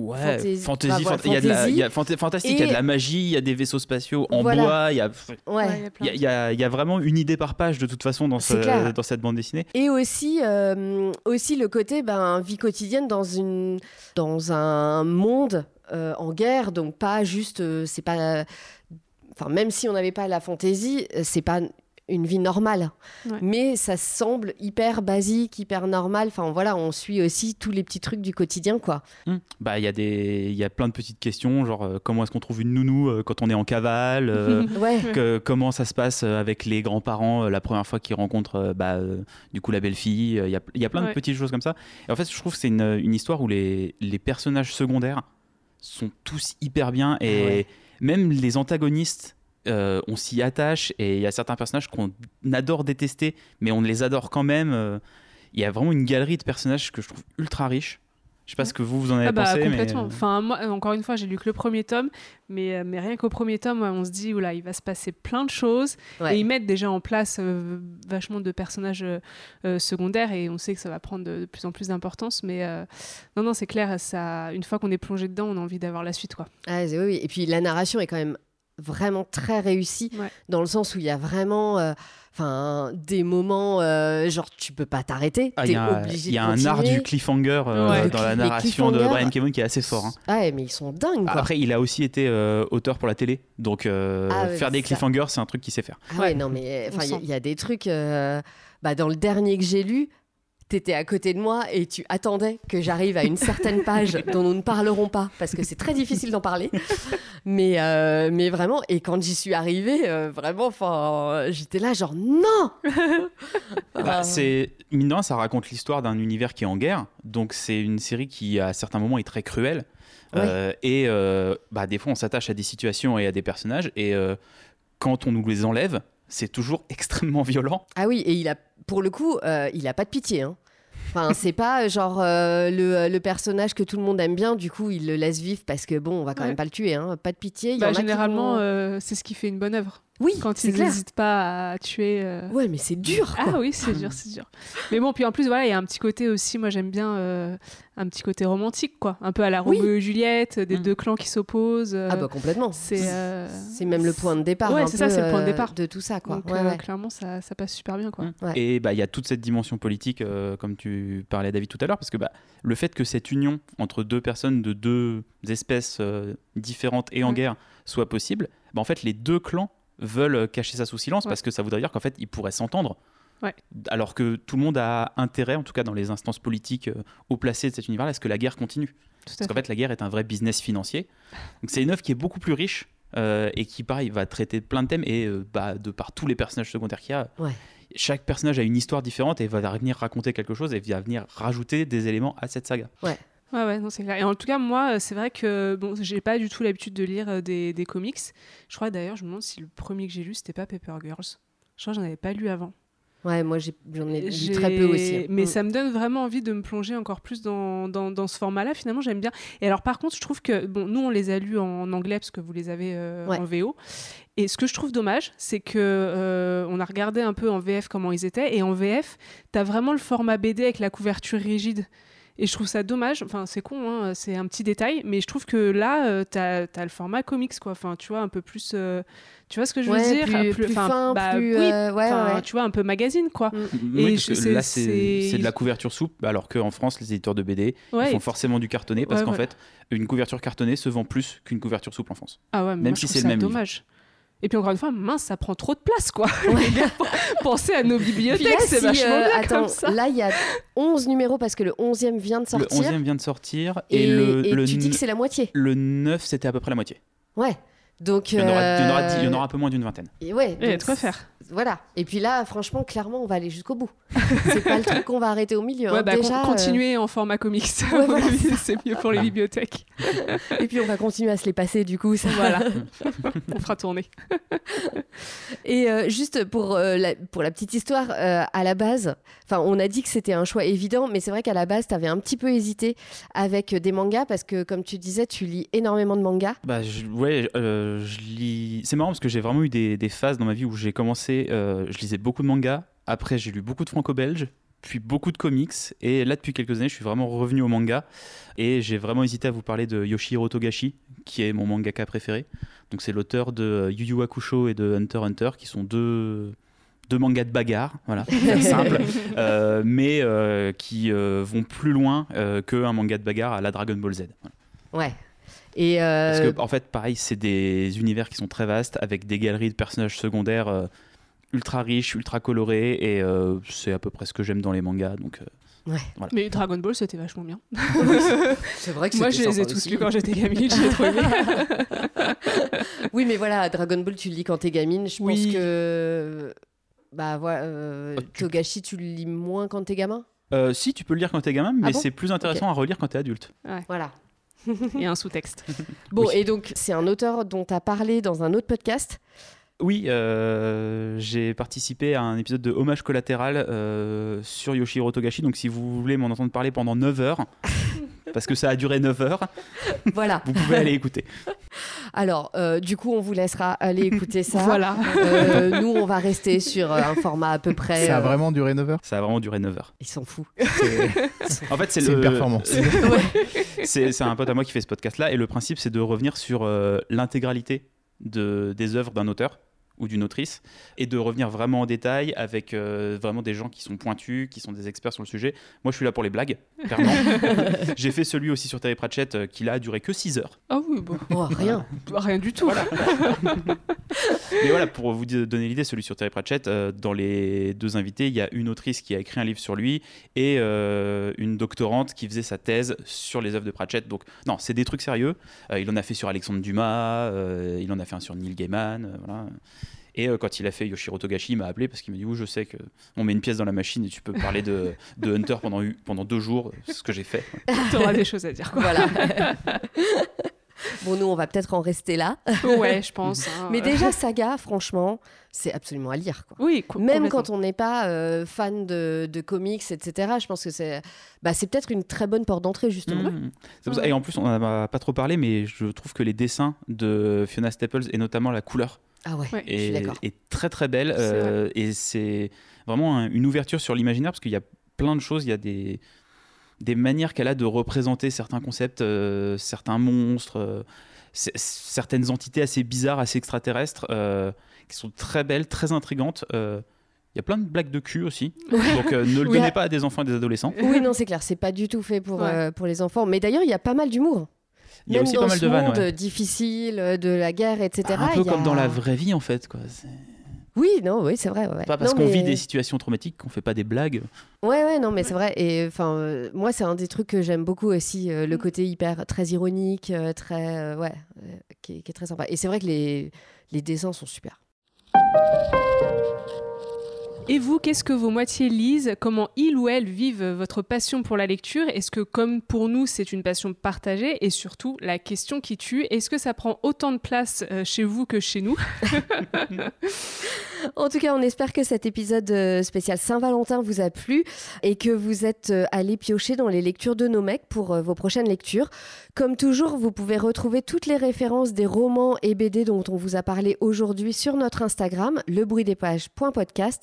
S3: Ouais,
S1: Fantasy-
S3: fantasy,
S1: bah, voilà,
S3: fant- il y a de la-
S1: fantasy.
S3: il y a fanta- fantastique, il y a de la magie, il y a des vaisseaux spatiaux en
S1: Voilà.
S3: bois, il y a,
S1: Ouais.
S2: Ouais, il y a
S3: il y a- il y vraiment une idée par page de toute façon dans, ce- dans cette bande dessinée.
S1: Et aussi, euh, aussi le côté ben, vie quotidienne dans, une, dans un monde euh, en guerre, donc pas juste, euh, c'est pas, enfin même si on n'avait pas la fantaisie, c'est pas une vie normale,
S2: Ouais.
S1: mais ça semble hyper basique, hyper normal. Enfin voilà, on suit aussi tous les petits trucs du quotidien, quoi.
S3: Hmm. Bah, il y a des, il y a plein de petites questions, genre euh, comment est-ce qu'on trouve une nounou euh, quand on est en cavale, euh, <laughs>
S1: Ouais.
S3: que- comment ça se passe avec les grands-parents euh, la première fois qu'ils rencontrent euh, bah, euh, du coup la belle-fille. euh, Il y a, il y a plein de petites choses comme ça. Et en fait, je trouve que c'est une, une histoire où les, les personnages secondaires sont tous hyper bien et
S1: Ah ouais.
S3: même les antagonistes. Euh, on s'y attache et il y a certains personnages qu'on adore détester, mais on les adore quand même. euh. Il y a vraiment une galerie de personnages que je trouve ultra riche. Je sais pas ce que vous, vous en avez
S2: Ah bah,
S3: pensé.
S2: complètement.
S3: euh,
S2: Enfin, moi, encore une fois, j'ai lu que le premier tome, mais, mais rien qu'au premier tome, on se dit, oula, il va se passer plein de choses.
S1: Ouais.
S2: Et ils mettent déjà en place euh, vachement de personnages euh, secondaires, et on sait que ça va prendre de, de plus en plus d'importance. Mais euh, non, non, c'est clair, ça, une fois qu'on est plongé dedans, on a envie d'avoir la suite. Quoi.
S1: Ah, c'est- oui, oui. Et puis la narration est quand même vraiment très réussie
S2: Ouais.
S1: dans le sens où il y a vraiment euh, enfin des moments euh, genre tu peux pas t'arrêter
S3: Ah,
S1: t'es
S3: Il y a,
S1: obligé
S3: il y a
S1: de
S3: un art du cliffhanger euh,
S2: Ouais.
S3: dans la narration de Brian Kevin qui est assez fort. hein.
S1: ah ouais, mais ils sont dingues quoi.
S3: Après, il a aussi été euh, auteur pour la télé, donc euh,
S1: Ah ouais,
S3: faire des cliffhangers, c'est un truc qu'il sait faire.
S1: ah ouais, non mais enfin il y y, a des trucs euh, bah, dans le dernier que j'ai lu T'étais à côté de moi et tu attendais que j'arrive à une certaine page <laughs> dont nous ne parlerons pas parce que c'est très difficile d'en parler. Mais, euh, mais vraiment, et quand j'y suis arrivée, euh, vraiment, enfin, j'étais là genre non. <laughs>
S3: Bah,
S1: Ah.
S3: c'est mine de rien, ça raconte l'histoire d'un univers qui est en guerre, donc c'est une série qui à certains moments est très cruelle.
S1: Ouais.
S3: Euh, et euh, bah, des fois, on s'attache à des situations et à des personnages, et euh, quand on nous les enlève, c'est toujours <laughs> extrêmement violent.
S1: Ah oui, et il a, pour le coup, euh, il a pas de pitié. Hein. Enfin, c'est pas euh, genre euh, le, le personnage que tout le monde aime bien, du coup, il le laisse vivre parce que bon, on va quand
S2: Ouais.
S1: même pas le tuer. Hein. Pas de pitié. Il y
S2: Bah,
S1: en a qui
S2: généralement,
S1: vont-
S2: euh, c'est ce qui fait une bonne œuvre.
S1: Oui,
S2: Quand ils n'hésitent pas à tuer. euh,
S1: Ouais, mais c'est dur. Quoi.
S2: Ah oui, c'est dur, c'est dur. Mais bon, puis en plus, voilà, il y a un petit côté aussi, moi j'aime bien euh, un petit côté romantique, quoi. Un peu à la
S1: Oui.
S2: Roméo et Juliette, des
S3: Mm.
S2: deux clans qui s'opposent. euh,
S1: Ah bah complètement.
S2: c'est euh,
S1: C'est même le point de départ.
S2: Ouais, c'est ça, c'est le point de départ.
S1: de tout ça, quoi.
S2: Donc
S1: Ouais,
S2: euh,
S1: ouais.
S2: clairement, ça, ça passe super bien, quoi.
S3: Mm.
S1: Ouais.
S3: Et bah, il y a toute cette dimension politique, euh, comme tu parlais David tout à l'heure, parce que bah, le fait que cette union entre deux personnes de deux espèces euh, différentes et en
S2: Mm.
S3: guerre soit possible, bah, en fait, les deux clans veulent cacher ça sous silence
S2: Ouais.
S3: parce que ça voudrait dire qu'en fait, ils pourraient s'entendre.
S2: Ouais.
S3: Alors que tout le monde a intérêt, en tout cas dans les instances politiques euh, haut placées de cet univers-là, à ce que la guerre continue.
S2: Tout
S3: Parce
S2: fait.
S3: qu'en fait, la guerre est un vrai business financier. Donc c'est une œuvre qui est beaucoup plus riche euh, et qui, pareil, va traiter plein de thèmes et euh, bah, de par tous les personnages secondaires qu'il y a.
S1: Ouais.
S3: Chaque personnage a une histoire différente et va venir raconter quelque chose et va venir rajouter des éléments à cette saga.
S2: Ouais, ouais, non, c'est clair. Et en tout cas, moi, euh, c'est vrai que bon, j'ai pas du tout l'habitude de lire euh, des, des comics. Je crois d'ailleurs, je me demande si le premier que j'ai lu, c'était pas Paper Girls. Je crois que j'en avais pas lu avant.
S1: Ouais, moi j'en ai lu très peu aussi. hein.
S2: Mais
S1: Mm.
S2: ça me donne vraiment envie de me plonger encore plus dans, dans, dans ce format-là. Finalement, j'aime bien. Et alors, par contre, je trouve que, bon, nous, on les a lus en anglais parce que vous les avez euh,
S1: Ouais.
S2: en VO. Et ce que je trouve dommage, c'est que euh, on a regardé un peu en VF comment ils étaient. Et en VF, tu as vraiment le format BD avec la couverture rigide. Et je trouve ça dommage. Enfin, c'est con, hein, c'est un petit détail. Mais je trouve que là, euh, tu as, le format comics, quoi. Enfin, tu vois, un peu plus. euh, tu vois ce que je veux
S1: Ouais,
S2: dire?
S1: plus, plus
S2: enfin,
S1: fin,
S2: bah,
S1: plus.
S2: oui,
S1: euh, ouais,
S2: tu vois, un peu magazine, quoi.
S1: Mm.
S2: Et
S3: Oui, parce
S2: je-
S3: que là, c'est de la couverture souple, alors qu'en France, les éditeurs de BD
S2: Ouais,
S3: ils font forcément du cartonné parce
S2: Ouais,
S3: qu'en
S2: voilà.
S3: fait, une couverture cartonnée se vend plus qu'une couverture souple en France.
S2: Ah ouais, mais
S3: Même
S2: moi,
S3: si c'est le même livre.
S2: Et puis encore une fois, mince, ça prend trop de place, quoi. <laughs> Pensez à nos bibliothèques, c'est
S1: si,
S2: vachement
S1: euh,
S2: bien
S1: attends,
S2: comme ça.
S1: là, il y a 11 numéros parce que le 11e vient de
S3: Le
S1: sortir.
S3: 11e vient de sortir
S1: et,
S3: et, le,
S1: et
S3: le,
S1: tu dis que c'est la moitié.
S3: le 9, c'était à peu près la moitié.
S1: Ouais. Donc,
S3: Il y en aura, il y en aura
S1: euh,
S3: dix- il y en aura un peu moins d'une vingtaine.
S1: et ouais,
S2: Il y a de quoi faire.
S1: Voilà. Et puis là, franchement, clairement, on va aller jusqu'au bout. <laughs> c'est pas le truc qu'on va arrêter au milieu.
S2: Ouais,
S1: hein.
S2: bah, con-
S1: Déjà, euh,
S2: en format comics.
S1: Ouais, <laughs> voilà,
S2: c'est mieux pour les bibliothèques.
S1: et puis on va continuer à se les passer du coup. Ça.
S2: Voilà. <laughs> On fera tourner.
S1: Et euh, juste pour, euh, la, pour la petite histoire, euh, à la base, enfin, on a dit que c'était un choix évident, mais c'est vrai qu'à la base, tu avais un petit peu hésité avec des mangas parce que, comme tu disais, tu lis énormément de mangas.
S3: Bah, je, ouais, euh, je lis. C'est marrant parce que j'ai vraiment eu des, des phases dans ma vie où j'ai commencé. euh, je lisais beaucoup de mangas. Après, j'ai lu beaucoup de franco-belge, puis beaucoup de comics. Et là, depuis quelques années, je suis vraiment revenu au manga. Et j'ai vraiment hésité à vous parler de Yoshihiro Togashi, qui est mon mangaka préféré. Donc, c'est l'auteur de Yu Yu Hakusho et de Hunter x Hunter, qui sont deux, deux mangas de bagarre, voilà, <laughs> simple, euh, mais euh, qui euh, vont plus loin euh, qu'un manga de bagarre à la Dragon Ball Z. Voilà.
S1: Ouais. Et euh,
S3: Parce que, en fait, pareil, c'est des univers qui sont très vastes, avec des galeries de personnages secondaires euh, ultra riches, ultra colorés, et euh, c'est à peu près ce que j'aime dans les mangas. Donc, euh,
S2: Mais Dragon Ball, c'était vachement bien.
S1: c'est vrai que
S2: Moi, je les ai tous lus quand j'étais gamine. J'ai trouvé bien. <laughs>
S1: Oui, mais voilà, Dragon Ball, tu le lis quand t'es gamine. Je
S2: Oui.
S1: pense que. Bah voilà, euh,
S3: Oh, tu-
S1: Togashi, tu le lis moins quand t'es gamin?
S3: euh, si, tu peux le lire quand t'es gamin, mais
S1: Ah bon?
S3: c'est plus intéressant à relire quand t'es adulte.
S1: Voilà.
S2: Il y a un sous-texte. <laughs>
S1: Bon,
S3: Oui.
S1: et donc, c'est un auteur dont tu as parlé dans un autre podcast.
S3: Oui, euh, j'ai participé à un épisode de Hommage collatéral euh, sur Yoshihiro Togashi, donc si vous voulez m'en entendre parler pendant 9 heures, <laughs> parce que ça a duré 9 heures, <laughs>
S1: Voilà.
S3: vous pouvez aller écouter.
S1: Alors, euh, du coup, on vous laissera aller écouter ça. <laughs>
S2: Voilà.
S1: Euh, nous, on va rester sur euh, un format à peu près.
S4: Ça a
S1: euh,
S4: vraiment duré 9 heures
S3: Ça a vraiment duré 9 heures.
S1: Ils s'en foutent.
S3: En fait, c'est
S4: C'est
S3: le-
S4: une performance. <laughs>
S3: c'est c'est un pote à moi qui fait ce podcast-là, et le principe, c'est de revenir sur euh, l'intégralité de, des œuvres d'un auteur ou d'une autrice, et de revenir vraiment en détail avec euh, vraiment des gens qui sont pointus, qui sont des experts sur le sujet. Moi, je suis là pour les blagues, clairement. <laughs> J'ai fait celui aussi sur Terry Pratchett, euh, qui là a duré que 6 heures.
S2: Ah oui, bon.
S1: Oh, rien.
S2: Rien du tout. <laughs>
S3: Mais voilà, pour vous donner l'idée, celui sur Terry Pratchett, euh, dans les deux invités, il y a une autrice qui a écrit un livre sur lui et euh, une doctorante qui faisait sa thèse sur les œuvres de Pratchett. Donc, non, c'est des trucs sérieux. Euh, il en a fait sur Alexandre Dumas, euh, il en a fait un sur Neil Gaiman, euh, voilà. Et euh, quand il a fait Yoshiro Togashi, il m'a appelé parce qu'il m'a dit Oui, je sais que on met une pièce dans la machine et tu peux parler de, <laughs> de Hunter pendant, pendant deux jours. C'est ce que j'ai fait. <laughs>
S2: T'auras des choses à dire, quoi.
S1: Voilà. Bon, nous, on va peut-être en rester là.
S2: Ouais, je pense. hein. <laughs>
S1: Mais déjà, Saga, franchement, c'est absolument à lire. Quoi.
S2: Oui, co-
S1: Même quand on n'est pas euh, fan de, de comics, etc., je pense que c'est bah, c'est peut-être une très bonne porte d'entrée, justement.
S3: C'est pour ça- Et en plus, on n'en a pas trop parlé, mais je trouve que les dessins de Fiona Staples et notamment la couleur
S1: Ah ouais,
S2: Ouais.
S1: je suis
S3: est,
S1: d'accord.
S3: est très très belle
S2: C'est
S3: euh, et c'est vraiment un- une ouverture sur l'imaginaire parce qu'il y a plein de choses, il y a des, des manières qu'elle a de représenter certains concepts, euh, certains monstres, euh, certaines entités assez bizarres, assez extraterrestres, euh, qui sont très belles, très intrigantes. euh, il y a plein de blagues de cul aussi, donc euh, ne le <laughs> donnez pas à des enfants et des adolescents.
S1: Oui, non, c'est clair, c'est pas du tout fait pour,
S2: Ouais.
S1: euh, pour les enfants. Mais d'ailleurs, il y a pas mal d'humour.
S3: Il y a
S1: Même
S3: aussi
S1: dans
S3: pas mal
S1: ce
S3: de vannes.
S1: monde
S3: ouais.
S1: difficile, de la guerre, etc.
S3: un peu
S1: il y a-
S3: comme dans la vraie vie en fait. Quoi.
S1: Oui, non, oui, c'est vrai. ouais, ouais.
S3: Pas parce
S1: Non,
S3: qu'on
S1: mais-
S3: vit des situations traumatiques qu'on fait pas des blagues.
S1: Ouais, ouais, non, mais c'est vrai. Et enfin, euh, moi, c'est un des trucs que j'aime beaucoup aussi, euh, le
S2: Mm.
S1: côté hyper, très ironique, euh, très, euh, ouais, euh, qui, est, qui est très sympa. Et c'est vrai que les, les dessins sont super.
S2: Et vous, qu'est-ce que vos moitiés lisent? Comment ils ou elles vivent votre passion pour la lecture? Est-ce que, comme pour nous, c'est une passion partagée? Et surtout, la question qui tue, est-ce que ça prend autant de place euh, chez vous que chez nous? <laughs> <laughs>
S1: En tout cas, on espère que cet épisode euh, spécial Saint-Valentin vous a plu et que vous êtes euh, allés piocher dans les lectures de nos mecs pour euh, vos prochaines lectures. Comme toujours, vous pouvez retrouver toutes les références des romans et BD dont on vous a parlé aujourd'hui sur notre Instagram, lebruitdespages.podcast.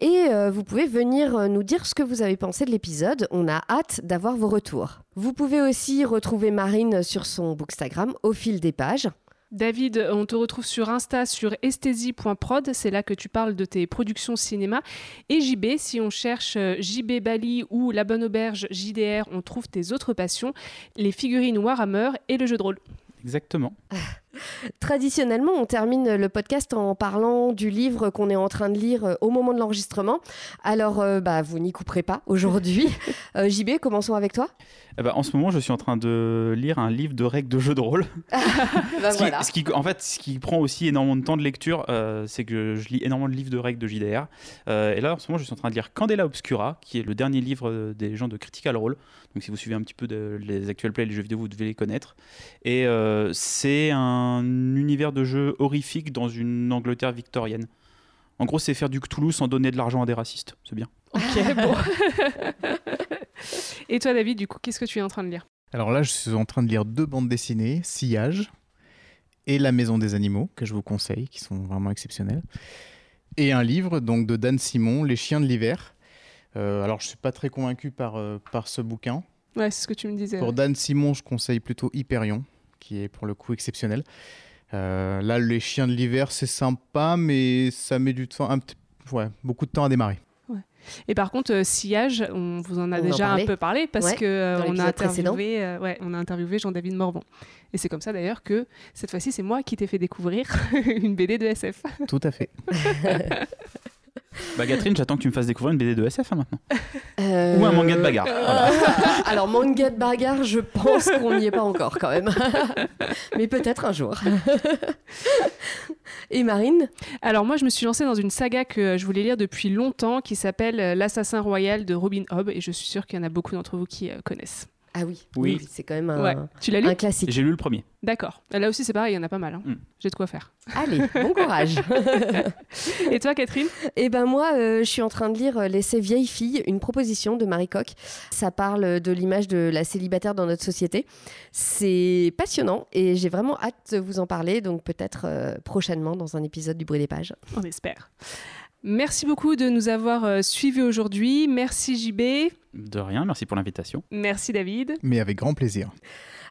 S1: Et vous pouvez venir nous dire ce que vous avez pensé de l'épisode. On a hâte d'avoir vos retours. Vous pouvez aussi retrouver Marine sur son Bookstagram au fil des pages.
S2: David, on te retrouve sur Insta sur esthesie.prod, c'est là que tu parles de tes productions cinéma. Et JB, si on cherche euh, JB Bali ou La Bonne Auberge JDR, on trouve tes autres passions, les figurines Warhammer et le jeu de rôle.
S3: Exactement. <laughs>
S1: Traditionnellement, on termine le podcast en parlant du livre qu'on est en train de lire euh, au moment de l'enregistrement. Alors, euh, bah, vous n'y couperez pas aujourd'hui. <laughs> Euh, JB, commençons avec toi.
S3: Eh ben, en ce moment, je suis en train de lire un livre de règles de jeux de rôle. <laughs>
S1: Bah,
S3: Ce qui-
S1: voilà.
S3: ce qui, en fait, ce qui prend aussi énormément de temps de lecture, euh, c'est que je lis énormément de livres de règles de JDR. Euh, et là, en ce moment, je suis en train de lire Candela Obscura, qui est le dernier livre des gens de Critical Role. Donc, si vous suivez un petit peu de- les actuels plays, les jeux vidéo, vous devez les connaître. Et euh, c'est un univers de jeu horrifique dans une Angleterre victorienne. En gros, c'est faire du Cthulhu sans donner de l'argent à des racistes. C'est bien.
S2: Ok, <laughs> bon. <laughs> Et toi, David, du coup, qu'est-ce que tu es en train de lire
S4: Alors là, je suis en train de lire deux bandes dessinées, Sillage et La Maison des Animaux, que je vous conseille, qui sont vraiment exceptionnelles. Et un livre donc de Dan Simon, Les Chiens de l'hiver. Euh, alors, je suis pas très convaincu par, euh, par ce bouquin.
S2: Ouais, c'est ce que tu me disais.
S4: Pour
S2: ouais.
S4: Dan Simon, je conseille plutôt Hyperion, qui est pour le coup exceptionnel. Euh, là, Les Chiens de l'hiver, c'est sympa, mais ça met du temps, un ouais, beaucoup de temps à démarrer.
S2: Et par contre, euh, Sillage, on vous en a
S1: On en
S2: déjà un peu parlé parce
S1: Ouais,
S2: que euh, on a interviewé, euh, ouais, on a interviewé Jean-David Morvan. Et c'est comme ça d'ailleurs que cette fois-ci, c'est moi qui t'ai fait découvrir <laughs> une BD de SF.
S4: Tout à fait. <laughs>
S3: Bah, Catherine, j'attends que tu me fasses découvrir une BD de SF hein, maintenant.
S1: Euh,
S3: Ou un manga de bagarre. Voilà. <laughs>
S1: Alors, manga de bagarre, je pense qu'on n'y est pas encore quand même. <laughs> Mais peut-être un jour. Et Marine?
S2: Alors moi, je me suis lancée dans une saga que je voulais lire depuis longtemps qui s'appelle euh, L'assassin royal de Robin Hobb et je suis sûre qu'il y en a beaucoup d'entre vous qui euh, connaissent.
S1: Ah oui,
S3: Oui.
S1: c'est quand même un,
S2: Ouais. Tu l'as lu
S1: un classique.
S3: J'ai lu le premier.
S2: D'accord. Là aussi, c'est pareil, il y en a pas mal. hein.
S3: Mm.
S2: J'ai de quoi faire.
S1: Allez, bon <laughs> courage. <laughs>
S2: Et toi, Catherine?
S1: Eh ben moi, euh, je suis en train de lire euh, L'essai vieille fille, une proposition de Marie Coq. Ça parle de l'image de la célibataire dans notre société. C'est passionnant et j'ai vraiment hâte de vous en parler, donc peut-être euh, prochainement dans un épisode du bruit des pages.
S2: On espère. Merci beaucoup de nous avoir euh, suivis aujourd'hui. Merci JB.
S3: De rien, merci pour l'invitation.
S2: Merci David.
S4: Mais avec grand plaisir.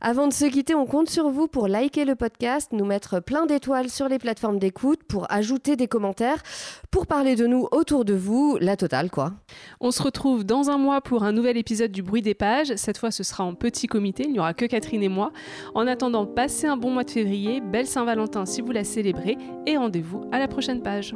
S1: Avant de se quitter, on compte sur vous pour liker le podcast, nous mettre plein d'étoiles sur les plateformes d'écoute, pour ajouter des commentaires, pour parler de nous autour de vous, la totale quoi.
S2: On se retrouve dans un mois pour un nouvel épisode du bruit des pages. Cette fois, ce sera en petit comité. Il n'y aura que Catherine et moi. En attendant, passez un bon mois de février. Belle Saint-Valentin si vous la célébrez. Et rendez-vous à la prochaine page.